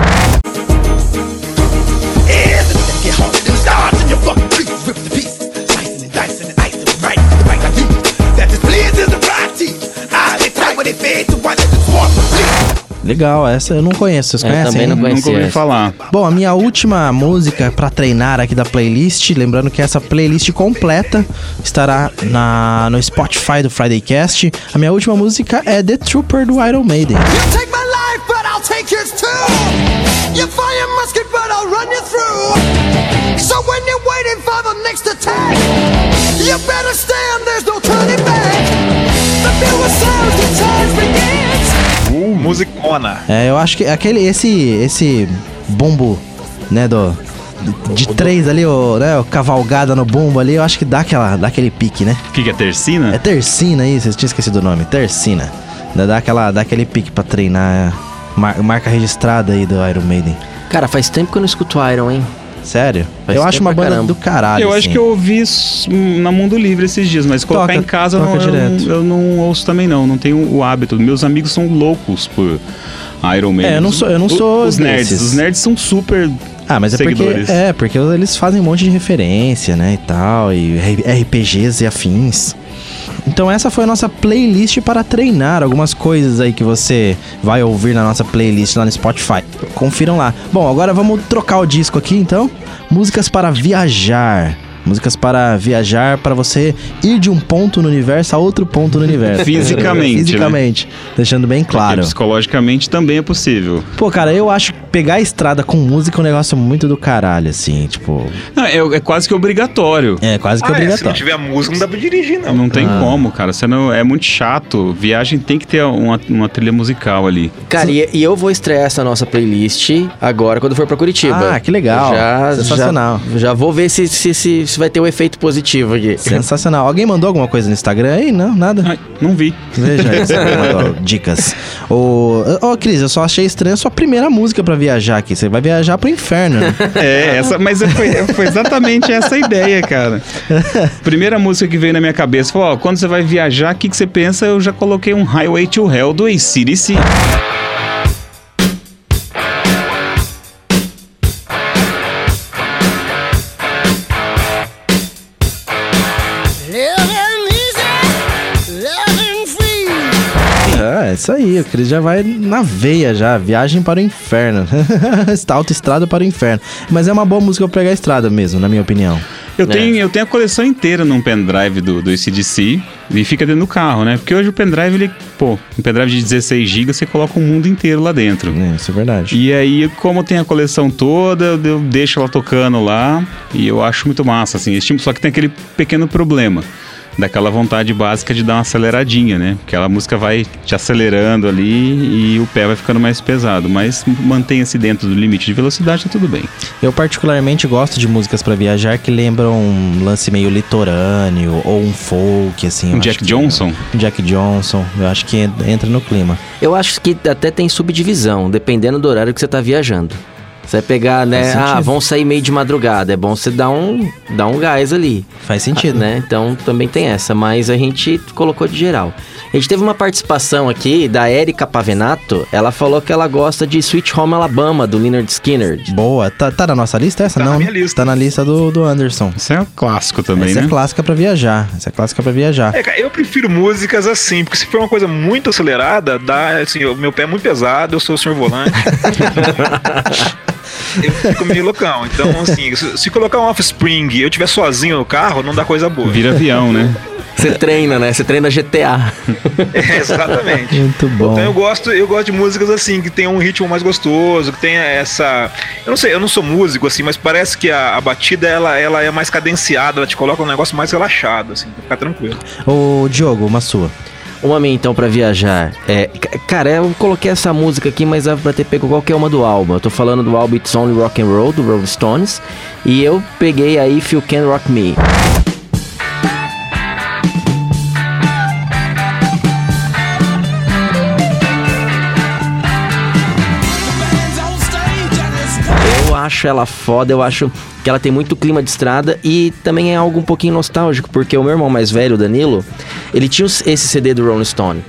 Legal, essa eu não conheço. Vocês Eu conhecem? também não hein? conheço. Nunca ouvi falar. Bom, a minha última música pra treinar aqui da playlist, lembrando que essa playlist completa estará na, no Spotify do Friday Cast. A minha última música é The Trooper do Iron Maiden. You take my life, but I'll take yours too. You fire musket, but I'll run you through. So when you're waiting for the next attack, you better stand, there's no turning back. The bill was Musicona. É, eu acho que aquele esse esse bumbo, né, do de, de três ali, o, né, o cavalgada no bumbo ali, eu acho que dá aquela dá aquele pique, né? O que, que é tercina? É tercina aí, vocês tinham esquecido o nome, tercina. Dá, dá aquela dá aquele pique pra treinar, mar- marca registrada aí do Iron Maiden. Cara, faz tempo que eu não escuto Iron, hein? Sério? Faz eu acho uma banda caramba. do caralho. eu acho assim. que eu ouvi isso na Mundo Livre esses dias, mas colocar Toca, em casa eu toca não, eu, direto. não- eu não ouço também não, não tenho o hábito. Meus amigos são loucos por Iron Man. É, eu não sou- eu não O- sou Os nerds, desses. os nerds são super Ah, mas é porque, seguidores. é, porque eles fazem um monte de referência, né, e tal, e RPGs e afins. Então essa foi a nossa playlist para treinar, algumas coisas aí que você vai ouvir na nossa playlist lá no Spotify. Confiram lá. Bom, agora vamos trocar o disco aqui então. Músicas para viajar. Músicas para viajar, para você ir de um ponto no universo a outro ponto no universo. Fisicamente, né? Fisicamente. Deixando bem claro. Porque psicologicamente também é possível. Pô, cara, eu acho que pegar a estrada com música é um negócio muito do caralho, assim, tipo. Não, é, é quase que obrigatório. É quase que Ah, é, se não obrigatório. tiver música, não dá pra dirigir, não. Não tem Ah. como, cara. Você não, é muito chato. Viagem tem que ter uma, uma trilha musical ali. Cara, e, e eu vou estrear essa nossa playlist agora quando for pra Curitiba. Ah, que legal. Já, Sensacional. Já, já vou ver se, se, se, se vai ter um efeito positivo aqui. Sensacional. Alguém mandou alguma coisa no Instagram aí? Não, nada. Ai, não vi. Veja isso. mandou dicas. Ô, ô, Cris, eu só achei estranho a sua primeira música pra viajar aqui. Você vai viajar pro inferno. né? É, essa, mas foi, foi exatamente essa a ideia, cara. Primeira música que veio na minha cabeça, falou, ó, quando você vai viajar, o que, que você pensa? Eu já coloquei um Highway to Hell do ACDC. Isso aí. O Cris já vai na veia já. Viagem para o inferno. Está autoestrada para o inferno. Mas é uma boa música pra pegar a estrada mesmo, na minha opinião. Eu, É. tenho, eu tenho a coleção inteira num pendrive do, do ACDC e fica dentro do carro, né? Porque hoje o pendrive, ele, pô, um pendrive de 16 GB, você coloca o mundo inteiro lá dentro. É, isso é verdade. E aí, como tem a coleção toda, eu- eu deixo ela tocando lá e eu acho muito massa, assim, esse tipo, só que tem aquele pequeno problema daquela vontade básica de dar uma aceleradinha, né? Aquela música vai te acelerando ali e o pé vai ficando mais pesado, mas mantenha-se dentro do limite de velocidade, tá tudo bem. Eu particularmente gosto de músicas pra viajar que lembram um lance meio litorâneo ou um folk, assim. Um Jack que- Johnson? Um Jack Johnson. Eu acho que en- entra no clima. Eu acho que até tem subdivisão, dependendo do horário que você tá viajando. Você vai pegar, né? Faz Ah, vão sair meio de madrugada. É bom você dar um, dar um gás ali. Faz sentido. né? Então também tem essa, mas a gente colocou de geral. A gente teve uma participação aqui da Erika Pavenato. Ela falou que ela gosta de Sweet Home Alabama, do Leonard Skinner. Boa. Tá, tá na nossa lista essa? Tá Não. na minha lista. Tá na lista do, do Anderson. Isso é um clássico também, essa né? é clássica pra viajar. Essa é clássica pra viajar. É, cara, eu prefiro músicas assim, porque se for uma coisa muito acelerada, dá, assim, o meu pé é muito pesado, eu sou o senhor volante. eu fico meio loucão. Então, assim, se, colocar um offspring e eu estiver sozinho no carro, não dá coisa boa. Vira avião, né? Você treina, né? Você treina GTA. É, exatamente. Muito bom. Então eu gosto, eu gosto de músicas assim, que tenham um ritmo mais gostoso, que tenha essa. Eu não sei, eu não sou músico, assim, mas parece que a, a batida ela, ela é mais cadenciada, ela te coloca um negócio mais relaxado, assim, pra ficar tranquilo. Ô, Diogo, uma sua. Uma minha então pra viajar. É, ca- cara, eu coloquei essa música aqui, mas dava pra ter pego qualquer uma do álbum. Eu tô falando do álbum It's Only Rock and Roll do Rolling Stones e eu peguei aí You Can Rock Me. Acho ela foda, eu acho que ela tem muito clima de estrada e também é algo um pouquinho nostálgico, porque o meu irmão mais velho, o Danilo, ele tinha esse CD do Rolling Stone.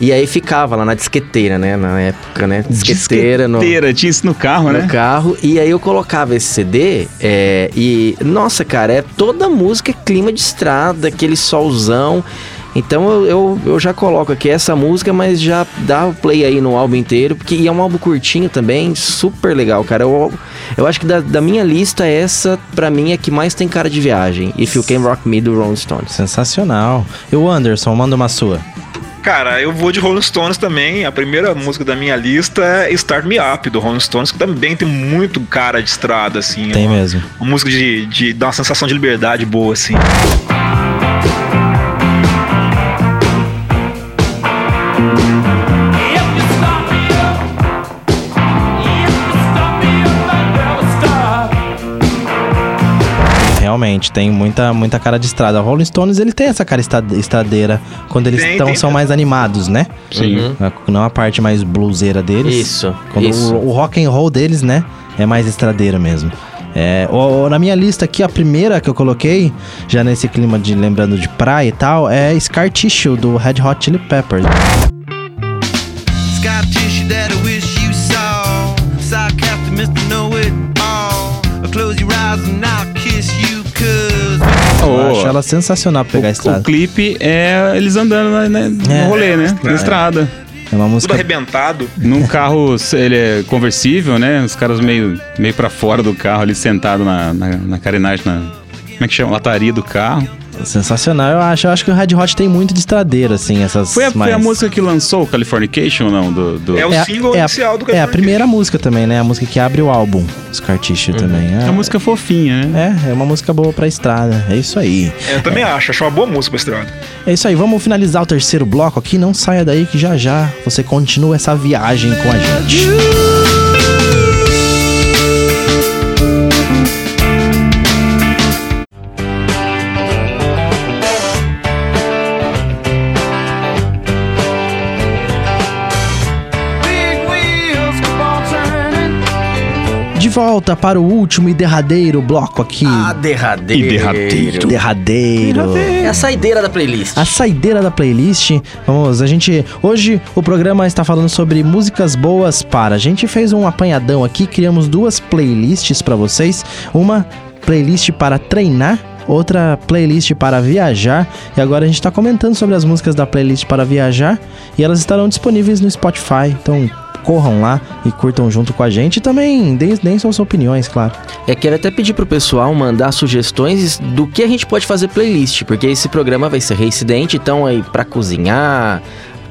E aí ficava lá na disqueteira, né? Na época, né? Disqueteira, no, Disqueteira, tinha isso no carro, no né? carro. E aí eu colocava esse CD é, e... Nossa, cara, é toda música é clima de estrada, aquele solzão... Então eu, eu, eu já coloco aqui essa música, mas já dá o play aí no álbum inteiro, porque e é um álbum curtinho também, super legal, cara. Eu, eu acho que da, da minha lista, essa pra mim é que mais tem cara de viagem. If You Can Rock Me do Rolling Stones. Sensacional. E o Anderson, manda uma sua. Cara, eu vou de Rolling Stones também. A primeira música da minha lista é Start Me Up, do Rolling Stones, que também tem muito cara de estrada, assim. Tem uma, mesmo. Uma música de, de dar uma sensação de liberdade boa, assim. Realmente, tem muita, muita cara de estrada. O Rolling Stones, ele tem essa cara estra- estradeira quando eles Tem, tão, tem são mais animados, né? Sim. Não a parte mais bluseira deles. Isso, Quando isso. O, o rock and roll deles, né? É mais estradeiro mesmo. É, o- o- na minha lista aqui, a primeira que eu coloquei, já nesse clima de lembrando de praia e tal, é Scar Tissue do Red Hot Chili Peppers. Scar tissue Eu acho ela sensacional pra pegar a o estrada. clipe é eles andando na- na- no É. rolê, né? Na estrada. É uma Tudo música. arrebentado. Num carro, ele é conversível, né? Os caras meio, meio pra fora do carro ali, sentado na, na, na carenagem, na... Como é que chama? Lataria do carro. Sensacional, eu acho. Eu acho que o Red Hot tem muito de estradeira, assim, essas. Foi a, foi a mais- música que lançou o Californication ou não? Do, do... É o É a- single é a- inicial do É a primeira música também, né? A música que abre o álbum, Scar Tissue também. É uma música fofinha, né? É, é uma música boa pra estrada. É isso aí. É, Eu também acho, acho uma boa música pra estrada. É isso aí, vamos finalizar o terceiro bloco aqui. Não saia daí que já já você continua essa viagem com a gente. Big volta para o último e derradeiro bloco aqui. Ah, derradeiro. E derradeiro. derradeiro. É a saideira da playlist. A saideira da playlist. Vamos, a gente. Hoje o programa está falando sobre músicas boas para. A gente fez um apanhadão aqui, criamos duas playlists para vocês. Uma playlist para treinar. Outra playlist para viajar. E agora a gente está comentando sobre as músicas da playlist para viajar. E elas estarão disponíveis no Spotify. Então corram lá e curtam junto com a gente. E também deem, suas opiniões, claro. É, quero até pedir pro pessoal mandar sugestões do que a gente pode fazer playlist, porque esse programa vai ser reincidente, então aí pra cozinhar,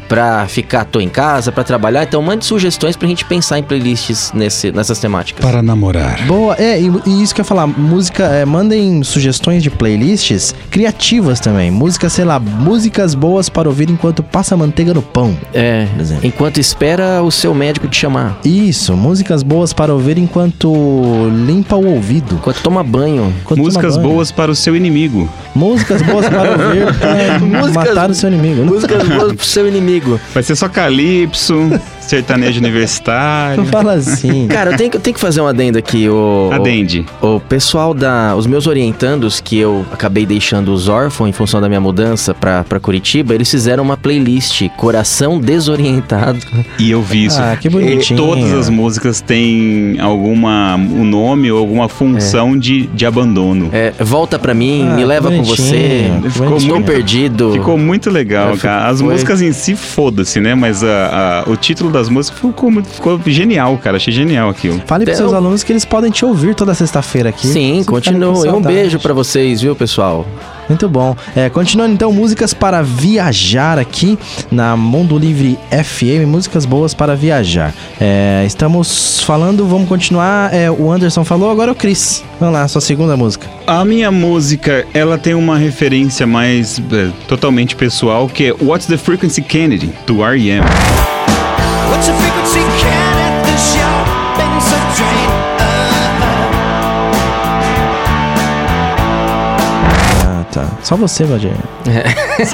pra ficar à toa em casa, pra trabalhar, então mande sugestões pra gente pensar em playlists nesse, nessas temáticas. Para namorar. Boa, é, e, e isso que eu ia falar, música, é, mandem sugestões de playlists criativas também. Música, sei lá, músicas boas para ouvir enquanto passa manteiga no pão. É, enquanto espera o seu médico te chamar. Isso, músicas boas para ouvir enquanto limpa o ouvido. Enquanto toma banho. enquanto Músicas toma banho. boas para o seu inimigo. Músicas boas para ouvir para Músicas- matar o seu inimigo. Músicas boas pro seu inimigo. Vai ser só calypso, sertanejo universitário. Não fala assim. Cara, eu tenho, que- eu tenho que fazer um adendo aqui. O, Adende. O pessoal da. Os meus orientandos, que eu acabei deixando os órfãos em função da minha mudança pra, pra Curitiba, eles fizeram uma playlist Coração Desorientado. E eu vi isso. Ah, que bonitinho. Todas as músicas têm alguma um nome ou alguma função de, de abandono. É, volta pra mim, Ah, me leva com você. Ficou muito- perdido. Ficou muito legal, É, cara. As foi- músicas em si, foda-se, né? Mas a, a- o título das músicas ficou, muito- ficou genial, cara. Achei genial aquilo. Fale para Então- seus alunos que eles podem te ouvir toda sexta-feira aqui. Sim, continua. Um beijo pra vocês, viu, pessoal? Muito bom. É, continuando então, músicas para viajar aqui na Mundo Livre FM, músicas boas para viajar. É, estamos falando, vamos continuar. é, o Anderson falou, agora o Chris. Vamos lá, sua segunda música. A minha música, ela tem uma referência mais é, totalmente pessoal, que é What's the Frequency Kennedy, do R.E.M. Só você, Valdir.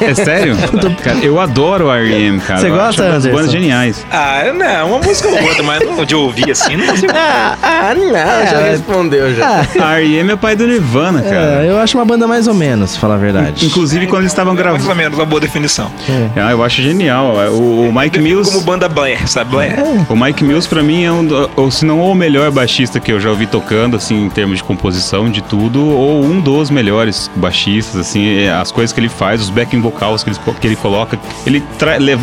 É sério? cara, eu adoro o R.E.M., cara. Você gosta, Anderson? bandas geniais. Ah, não, uma música ou outra, mas não de ouvir assim, não consigo. Ah, ah não, já respondeu já. A R.E.M. é pai do Nirvana, É, cara. eu acho uma banda mais ou menos, falar a verdade. Inclusive, quando eles estavam Mais gravando... ou menos, uma boa definição. Ah, eu acho genial. O, o Mike Mills... Como banda Blair, sabe? Blair. O Mike Mills, pra mim, é um, ou se não o melhor baixista que eu já ouvi tocando, assim, em termos de composição, de tudo, ou um dos melhores baixistas, assim, é, as coisas que ele faz, os backing vocals que ele, que ele coloca, ele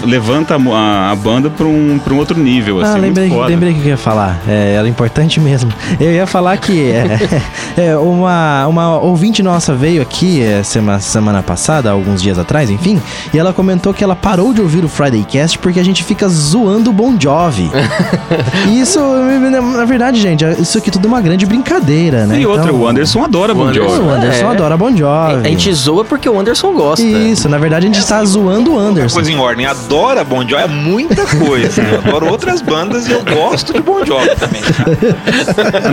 levanta a, a- banda pra um, pra um outro nível, assim, Ah, lembrei, muito foda. lembrei o que eu ia falar. É, era importante mesmo. Eu ia falar que é, é, uma, uma ouvinte nossa veio aqui é, semana, semana passada, alguns dias atrás, enfim, e ela comentou que ela parou de ouvir o Friday Cast porque a gente fica zoando o Bon Jovi. e isso, na verdade, gente, isso aqui tudo é uma grande brincadeira, né? E outra, Então, o Anderson adora Bon Anderson- Jovi. O Anderson É. adora Bon Jovi. A gente zoa porque o Anderson gosta. Isso, na verdade a gente está zoando o Anderson. Coisa em ordem. Adora Bon Jovi, é muita coisa. Eu adoro outras bandas e eu gosto de Bon Jovi também.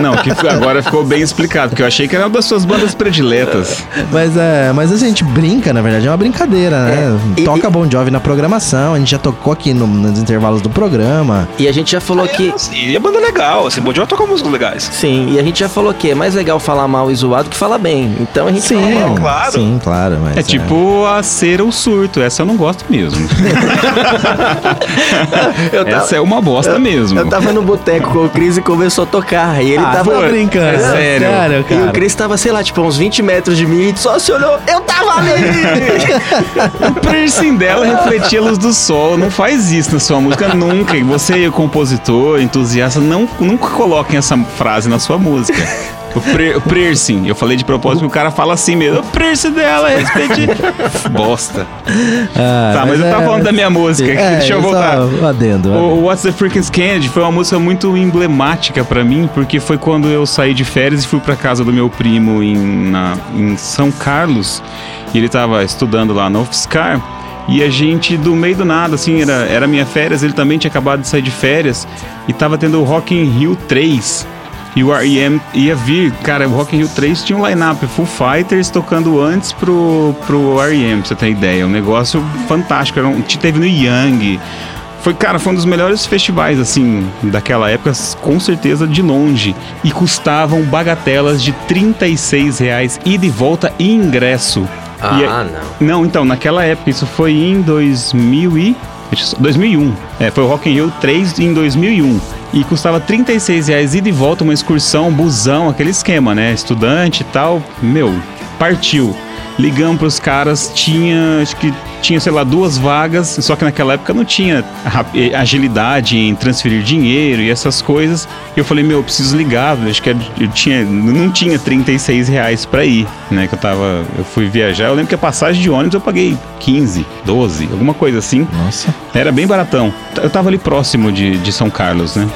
Não, que agora ficou bem explicado, porque eu achei que era uma das suas bandas prediletas. Mas é, mas a gente brinca, na verdade, é uma brincadeira, né? É, e- Toca Bon Jovi na programação, a gente já tocou aqui no- nos intervalos do programa. E a gente já falou que. Assim, e a banda é legal, assim, Bon Jovi toca músicas legais. Sim, e a gente já falou que é mais legal falar mal e zoado que falar bem. Então a gente Sim, fala mal. claro. sim, claro. Mas É tipo a cera ou surto, essa eu não gosto mesmo. Eu tava- Essa é uma bosta mesmo. Eu tava no boteco com o Cris e começou a tocar. E ele Ah, tava. brincando. é sério. E cara. o Cris tava, sei lá, tipo, uns 20 metros de mim e só se olhou. Eu tava ali! O piercing dela refletia a luz do sol. Não faz isso na sua música nunca. E você, compositor, entusiasta, não, nunca coloquem essa frase na sua música. O, piercing. Eu falei de propósito que o cara fala assim mesmo. O piercing dela, respeite. Bosta. Ah, tá, mas, eu tava é- falando da minha música. É, deixa eu voltar. adendo. O What's the Freaking Candy foi uma música muito emblemática pra mim, porque foi quando eu saí de férias e fui pra casa do meu primo em, na- em São Carlos. E ele tava estudando lá no UFSCar. E a gente, do meio do nada, assim, era, era minha férias, ele também tinha acabado de sair de férias. E tava tendo o Rock in Rio 3. E o R.E.M. ia vir, cara, o Rock in Rio 3 tinha um line-up Full Fighters tocando antes pro, pro R.E.M., pra você ter ideia. Um negócio fantástico. Era um, teve no Young. Foi, cara, foi um dos melhores festivais, assim, daquela época, com certeza de longe. E custavam bagatelas de 36 reais ida e volta e ingresso. Ah, E- não. Não, então, naquela época, isso foi em 2000 e... deixa eu só- 2001. É, foi o Rock in Rio 3 em 2001. E custava 36 reais ida e volta, uma excursão, busão, aquele esquema, né? Estudante e tal. Meu, partiu. Ligamos pros caras, tinha, acho que tinha, sei lá, duas vagas, só que naquela época não tinha agilidade em transferir dinheiro e essas coisas. E eu falei, meu, eu preciso ligar, acho que eu tinha, não tinha 36 reais pra ir, né? Que eu tava, eu fui viajar, eu lembro que a passagem de ônibus eu paguei 15, 12, alguma coisa assim. Nossa. Era bem baratão. Eu tava ali próximo de, de São Carlos, né?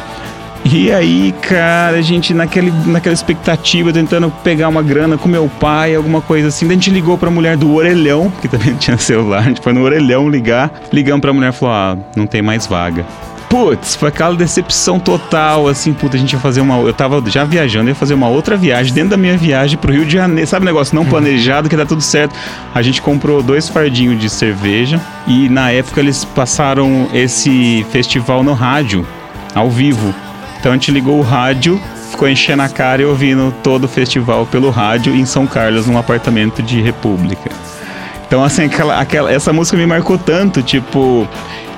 E aí, cara, a gente naquele, naquela expectativa, tentando pegar uma grana com meu pai, alguma coisa assim. Daí a gente ligou pra mulher do orelhão, que também não tinha celular, a gente foi no orelhão ligar. Ligamos pra mulher e falou: ah, não tem mais vaga. Putz, foi aquela decepção total, assim, puta, a gente ia fazer uma. Eu tava já viajando, ia fazer uma outra viagem, dentro da minha viagem pro Rio de Janeiro. Sabe o negócio não planejado que dá tudo certo? A gente comprou dois fardinhos de cerveja e na época eles passaram esse festival no rádio, ao vivo. Então a gente ligou o rádio, ficou enchendo a cara e ouvindo todo o festival pelo rádio em São Carlos, num apartamento de República. Então, assim, aquela, aquela, essa música me marcou tanto, tipo.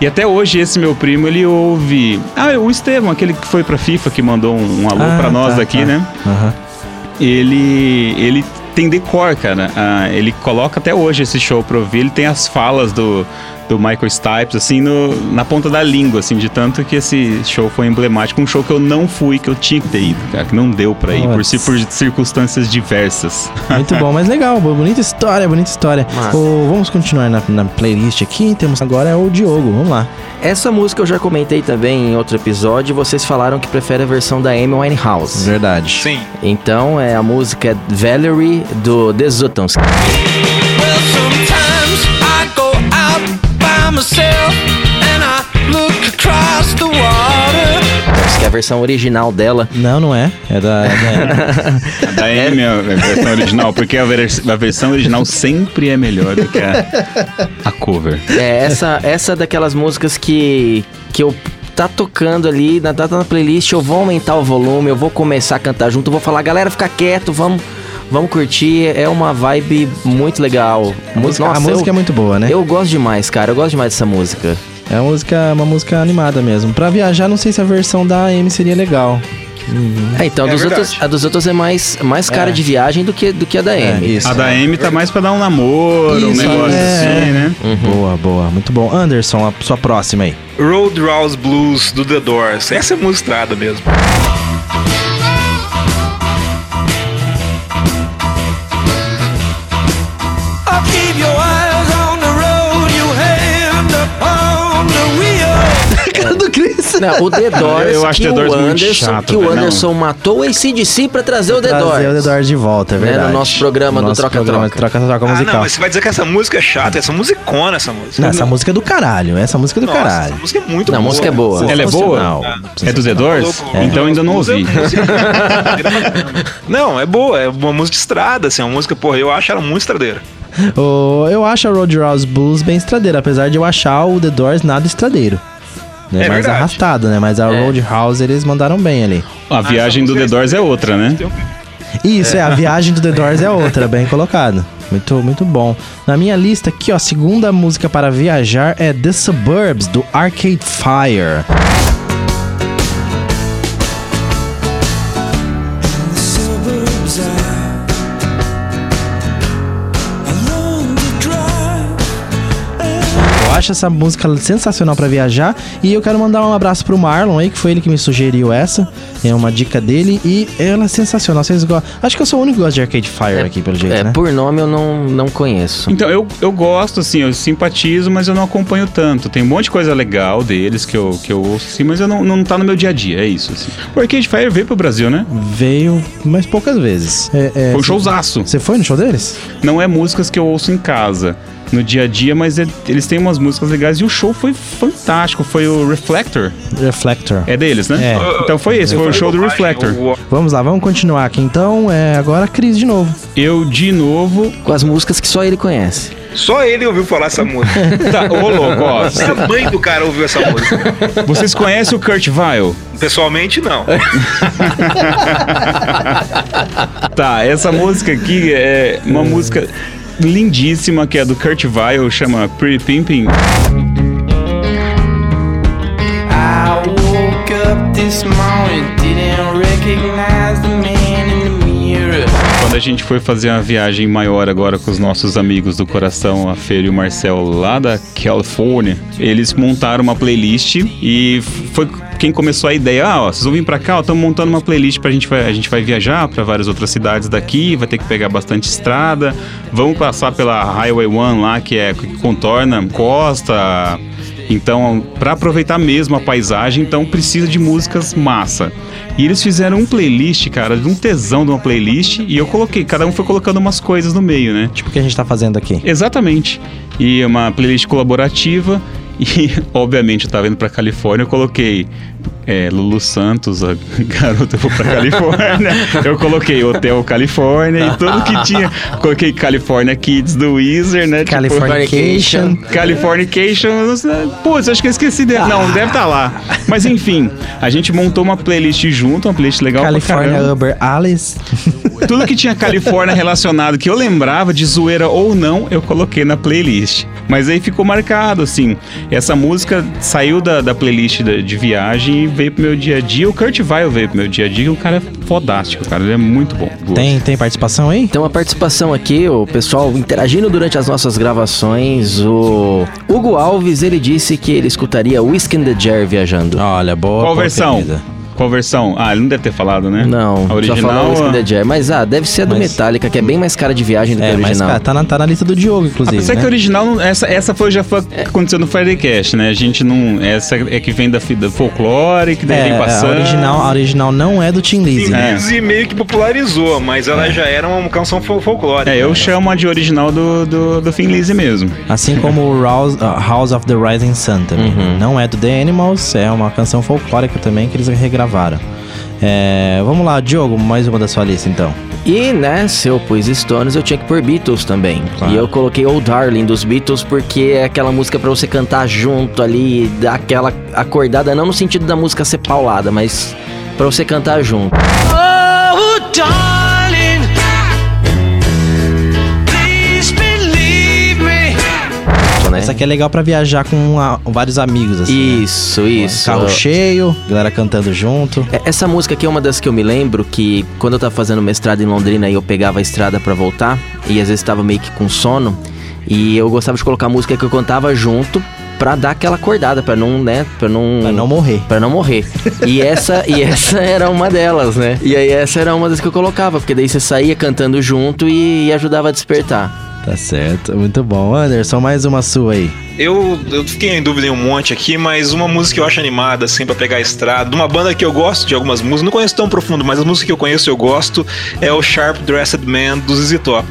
E até hoje, esse meu primo, ele ouve. Ah, o Estevam, aquele que foi pra FIFA, que mandou um, um alô Ah, pra nós tá, daqui, tá. né? Aham. Ele. Ele tem decor, cara. Ah, ele coloca até hoje esse show pra ouvir. Ele tem as falas do, do Michael Stipes, assim, no, na ponta da língua, assim, de tanto que esse show foi emblemático. Um show que eu não fui, que eu tinha que ter ido, cara, que não deu pra ir, por, por circunstâncias diversas. Muito bom, mas legal, bonita história, bonita história. Vamos continuar na, na playlist aqui. Temos agora o Diogo, vamos lá. Essa música eu já comentei também em outro episódio. Vocês falaram que prefere a versão da Amy Winehouse. Verdade. Sim. Então, é a música é Valerie do The Zutons. Water. Que é a versão original dela. Não, não é. É da. É da... A da Amy é a versão original, porque a, vers- a versão original sempre é melhor do que a, a cover. É essa, essa daquelas músicas que, que eu tá tocando ali, na, tá na playlist, eu vou aumentar o volume, eu vou começar a cantar junto, eu vou falar, galera, fica quieto, vamos, vamos curtir. É uma vibe muito legal. Muito, a música eu, é muito boa, né? Eu gosto demais, cara, eu gosto demais dessa música. É uma música, uma música animada mesmo. Pra viajar, não sei se a versão da AM seria legal. É, então, É dos verdade. outros, a dos outros é mais, mais cara É. de viagem do que, do que a da Amy. isso. A da Amy tá mais pra dar um namoro, um Isso, negócio é. assim, né? Boa, boa. Muito bom. Anderson, a sua próxima aí. Roadhouse Blues do The Doors. Essa é mostrada mesmo. Não, o The Doors, Eu acho que, The Doors o muito Anderson, chato, que o velho, não. Anderson matou o ACDC pra trazer o The Doors. Trazer o The Doors de volta, é Né, verdade. no nosso programa do Nosso Troca-Troca. de Troca-troca Ah, musical. não, mas você vai dizer que essa música é chata, essa musicona, essa música. Não, essa música é do caralho. Essa música é do Nossa, caralho. essa música é muito Não, a boa. música é boa. Ela é boa? É do The Doors? Louco. Então ainda não ouvi. Não, é boa, é uma música de estrada, assim, é uma música, porra, eu acho ela muito estradeira. O- eu acho a Roadhouse Blues bem estradeira, apesar de eu achar o The Doors nada estradeiro. Né? É mais verdade. arrastado, né? Mas a É. Roadhouse eles mandaram bem ali. A viagem do The Doors é outra, né? Isso, é, a viagem do The Doors é outra, bem colocado. Muito, muito bom. Na minha lista aqui, ó, a segunda música para viajar é The Suburbs, do Arcade Fire. Acho essa música sensacional pra viajar e eu quero mandar um abraço pro Marlon aí, que foi ele que me sugeriu essa. É uma dica dele e ela é sensacional. Vocês gostam? Acho que eu sou o único que gosta de Arcade Fire aqui, pelo jeito, É, né? por nome eu não, não conheço. Então, eu, eu gosto, assim, eu simpatizo, mas eu não acompanho tanto. Tem um monte de coisa legal deles que eu, que eu ouço, assim, mas eu não, não tá no meu dia a dia, é isso, assim. O Arcade Fire veio pro Brasil, né? Veio, mas poucas vezes. É, é, Foi um showzaço. Você foi no show deles? Não é músicas que eu ouço em casa, no dia a dia, mas é- eles têm umas músicas legais e o show foi fantástico. Foi o Reflector. Reflector. É deles, né? É. Então foi esse, foi o show do Reflector. Vamos lá, vamos continuar aqui então. É, agora a Cris de novo. Eu, de novo. Com as músicas que só ele conhece. Só ele ouviu falar essa música. Tá, ô louco, ó. a mãe do cara ouviu essa música. Vocês conhecem o Kurt Vile? Pessoalmente, não. Tá, essa música aqui é uma música lindíssima que é do Kurt Vile, chama Pretty Pimpin'. Quando a gente foi fazer uma viagem maior agora com os nossos amigos do coração, a Feira e o Marcel, lá da Califórnia, eles montaram uma playlist e foi quem começou a ideia, ah, ó, vocês vão vir pra cá, estamos montando uma playlist pra gente, vai, a gente vai viajar pra várias outras cidades daqui, vai ter que pegar bastante estrada, vamos passar pela Highway 1 lá, que é que contorna costa, então, para aproveitar mesmo a paisagem, então precisa de músicas massa. E eles fizeram um playlist, cara, de um tesão de uma playlist, e eu coloquei, cada um foi colocando umas coisas no meio, né? Tipo o que a gente tá fazendo aqui. Exatamente. E uma playlist colaborativa. E, obviamente, eu tava indo pra Califórnia, eu coloquei é, Lulu Santos, a garota eu vou pra Califórnia. eu coloquei Hotel Califórnia e tudo que tinha. Coloquei California Kids do Weezer, né? Tipo, Californication. Californication, eu não sei- putz, acho que eu esqueci dele. Não, deve estar lá. Mas enfim, a gente montou uma playlist junto, uma playlist legal pra California. Uber Alice. Tudo que tinha Califórnia relacionado que eu lembrava de zoeira ou não, eu coloquei na playlist. Mas aí ficou marcado, assim. Essa música saiu da, da playlist da- de viagem e veio pro meu dia a dia. O Kurt Vile veio pro meu dia a dia, o cara é fodástico, cara. Ele é muito bom. Tem, tem participação aí? Então a participação aqui, o pessoal interagindo durante as nossas gravações, o Hugo Alves, ele disse que ele escutaria Whiskey in the Jar viajando. Olha, boa. Qual boa versão? Qual versão? Ah, ele não deve ter falado, né? Não, A só original. in ah, the. Mas ah, deve ser a do Mas- Metallica, que é bem mais cara de viagem do que É, a mas original. cara, tá na, tá na lista do Diogo, inclusive. Apesar né? que a original, essa, essa foi, já foi o que aconteceu no Friday Cast, né? A gente não. Essa é que vem da, da folclore, que daí É, vem a passando. original, a original não é do Tim Lizzy, né? E meio que popularizou, mas ela já era uma canção fol- folclórica. É, eu chamo a de original do, do, do Thin Lizzy mesmo. Assim como o House, uh, House of the Rising Sun também. Uhum. Não é do The Animals, é uma canção folclórica também que eles regravaram. É, vamos lá, Diogo, mais uma da sua lista então. E, né, se eu pus Stones, eu tinha que pôr Beatles também. Claro. E eu coloquei Old Darling dos Beatles porque é aquela música pra você cantar junto ali, dar aquela acordada, não no sentido da música ser paulada, mas pra você cantar junto. Oh, darling, Essa aqui é legal pra viajar com vários amigos, assim. né? Isso, isso. Carro cheio, galera cantando junto. É, Essa música aqui é uma das que eu me lembro que quando eu tava fazendo mestrado em Londrina e eu pegava a estrada pra voltar e às vezes tava meio que com sono e eu gostava de colocar música que eu cantava junto pra dar aquela acordada, pra não, né, pra não Pra não morrer. Pra não morrer. E essa, e essa era uma delas, né? E aí essa era uma das que eu colocava, porque daí você saía cantando junto e, e ajudava a despertar. Tá certo, muito bom. Anderson, mais uma sua aí. Eu, eu fiquei em dúvida em um monte aqui, mas uma música que eu acho animada, assim, pra pegar a estrada. De uma banda que eu gosto de algumas músicas, não conheço tão profundo, mas as músicas que eu conheço eu gosto, é o Sharp Dressed Man do ZZ Top.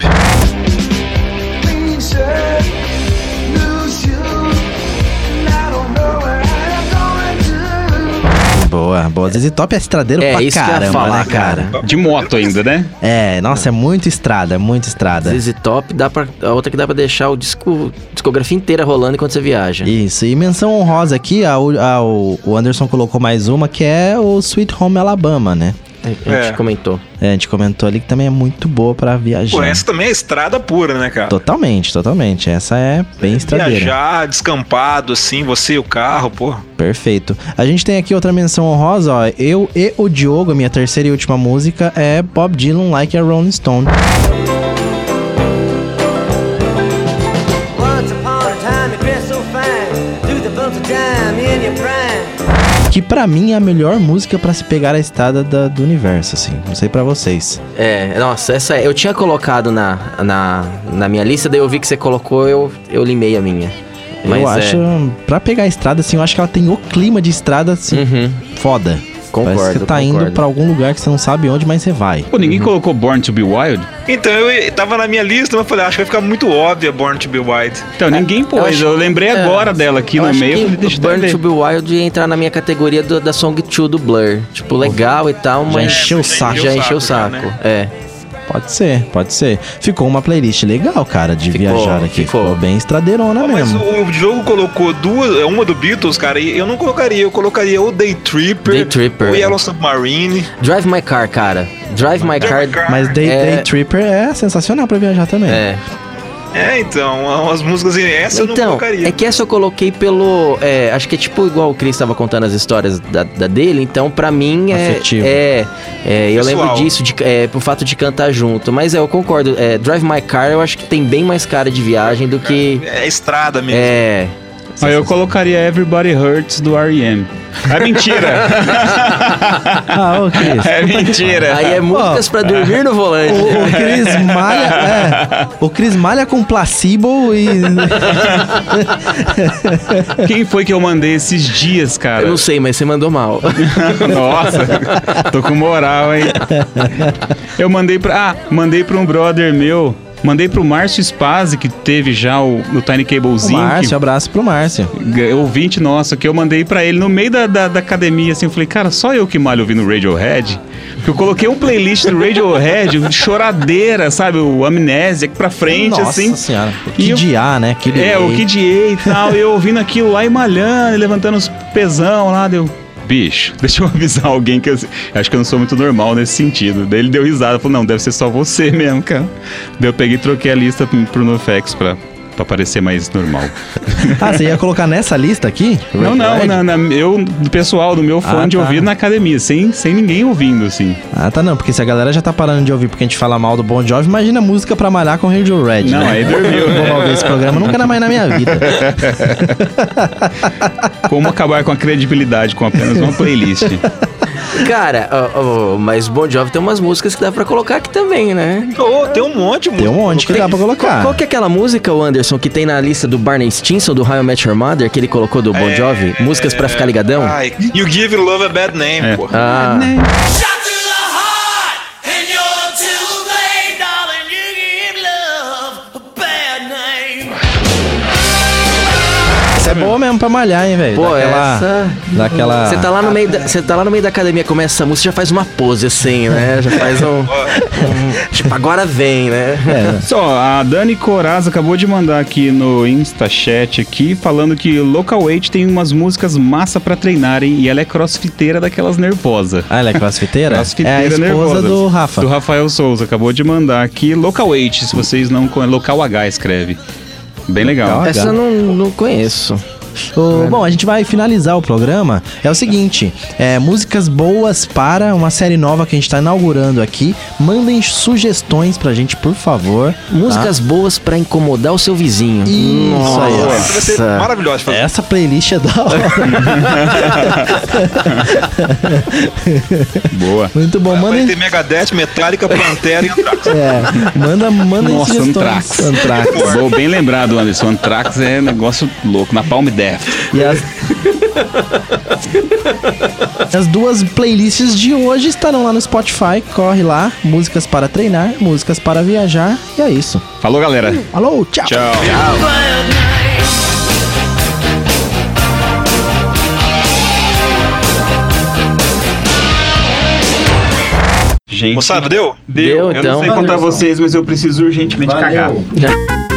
Boa, boa. Zizi Top é estradeiro É, pra isso que eu ia caramba, falar, né, cara? De moto ainda, né? É, nossa, é muito estrada, é muito estrada. ZZ Top, dá pra, a outra que dá pra deixar o disco, discografia inteira rolando enquanto você viaja. Isso, e menção honrosa aqui, a, a- o Anderson colocou mais uma, que é o Sweet Home Alabama, né? A gente É. comentou. É, a gente comentou ali que também é muito boa pra viajar. Pô, essa também é estrada pura, né, cara? Totalmente, totalmente. Essa é bem estradeira. Viajar, descampado, assim, você e o carro, pô. Perfeito. A gente tem aqui outra menção honrosa, ó. Eu e o Diogo, a minha terceira e última música é Bob Dylan Like a Rolling Stone. Que pra mim é a melhor música pra se pegar a estrada da- do universo, assim. Não sei pra vocês. É, nossa, essa eu tinha colocado na, na, na minha lista, daí eu vi que você colocou, eu, eu limei a minha. Mas eu é, acho, pra pegar a estrada, assim, eu acho que ela tem o clima de estrada, assim, Uhum, foda. Concordo. Parece que você tá indo concordo. pra algum lugar que você não sabe onde, mas você vai. Pô, ninguém colocou Born to be Wild? Então, eu tava na minha lista, mas eu falei, acho que vai ficar muito óbvia Born to be Wild. Então, ninguém pôs. acho- Eu, lembrei é, agora dela aqui eu no meio. eu que eu ver. to be Wild ia entrar na minha categoria do- da Song 2 do Blur. Tipo, legal e tal, mas. encheu o saco. Já encheu o já, saco. né? É. Pode ser, pode ser. Ficou uma playlist legal, cara, de Ficou, viajar aqui. ficou. Ficou, bem estradeirona Mas mesmo. o, o jogo colocou duas, é uma do Beatles, cara, e eu não colocaria, eu colocaria o Day Tripper, Day Tripper, o é. Yellow Submarine. Drive My Car, cara. Drive My Car. My Car. Mas Day, É- Day Tripper é sensacional pra viajar também. É. É, então, as músicas, essa eu não Então, colocaria. é que essa eu coloquei pelo. é, acho que é tipo igual o Chris estava contando as histórias da, da dele, então pra mim é. Afetivo. É, é, eu lembro disso, de, é, pro fato de cantar junto. Mas é, eu concordo. É, Drive My Car eu acho que tem bem mais cara de viagem do que. É estrada mesmo. É. Aí eu colocaria Everybody Hurts do R.E.M. É mentira! Ah, ô Cris. é mentira! Aí é músicas pra dormir no volante. O, o Cris malha, é, o Cris malha com placebo e Quem foi que eu mandei esses dias, cara? Eu não sei, mas você mandou mal. Nossa, tô com moral, hein? Eu mandei pra. Ah, mandei pra um brother meu. Mandei pro Márcio Spazzi, que teve já o, no Tiny Cable o Zinc. Márcio, abraço pro Márcio. Ouvinte nosso, que eu mandei pra ele no meio da, da, da academia, assim, eu falei, cara, só eu que malho ouvindo Radiohead. Porque eu coloquei um playlist do Radiohead, de choradeira, sabe? O Amnésia pra frente, Nossa assim. senhora. O Kid A, né? Kid É, o Kid A e tal, e eu ouvindo aquilo lá e malhando, e levantando os pesão lá, deu. Bicho, deixa eu avisar alguém que eu acho que eu não sou muito normal nesse sentido. Daí ele deu risada, falou: Não, deve ser só você mesmo, cara. Daí eu peguei e troquei a lista pro NoFX pra, pra parecer mais normal. Ah, você ia colocar nessa lista aqui? Não, não, Radiohead? na, na- eu, do pessoal, do meu fone Ah, de tá. ouvido na academia, sem, sem ninguém ouvindo, assim. Ah, tá não, porque se a galera já tá parando de ouvir porque a gente fala mal do Bon Jovi, imagina música pra malhar com Radiohead, Não, né? aí dormiu. Eu vou ouvir esse programa nunca mais na minha vida. Como acabar com a credibilidade com apenas uma playlist. Cara, ó, ó, mas Bon Jovi tem umas músicas que dá pra colocar aqui também, né? Ô, tem um monte de Tem um monte que dá pra colocar. Qual que é aquela música, o Anderson, que tem na lista do Barney Stinson, do How I Met Your Mother, que ele colocou do Bon Jovi? Músicas pra ficar ligadão? Ai, you give love a bad name, É. pô. Ah, é boa mesmo pra malhar, hein, velho? pô, Daquela- essa... Daquela... Você tá, lá no meio da, você tá lá no meio da academia, começa essa música, já faz uma pose assim, né? Já faz um... tipo, agora vem, né? É, Só, a Dani Coraz acabou de mandar aqui no Instachat aqui, falando que Local Weight tem umas músicas massa pra treinarem e ela é crossfiteira daquelas nervosa. Ah, ela é crossfiteira? Crossfiteira é a esposa nervosa. do Rafa. Do Rafael Souza, acabou de mandar aqui. Local Weight, se vocês não conhecem, Local H escreve. Bem legal. Essa eu não, não conheço. Ô, bom, a gente vai finalizar o programa. É o seguinte: é, músicas boas para uma série nova que a gente tá inaugurando aqui. Mandem sugestões pra gente, por favor. Músicas boas pra incomodar o seu vizinho. Isso aí, ó. Essa vai ser Nossa. fazer. Essa playlist é da hora. Boa. Muito bom. Vai Mandem. ter Megadeth, Metallica, Pantera e Anthrax. É, manda, manda Nossa, sugestões. Anthrax. Anthrax. Bom, bem lembrado, Anderson. Anthrax é negócio louco. Na Palm Death. E as... as duas playlists de hoje estarão lá no Spotify. Corre lá. Músicas para treinar, músicas para viajar. E é isso. Falou, galera. Alô, tchau. Tchau. Gente, Moçada, deu? Deu, eu então. não sei contar vocês, mas eu preciso urgentemente cagar. Já-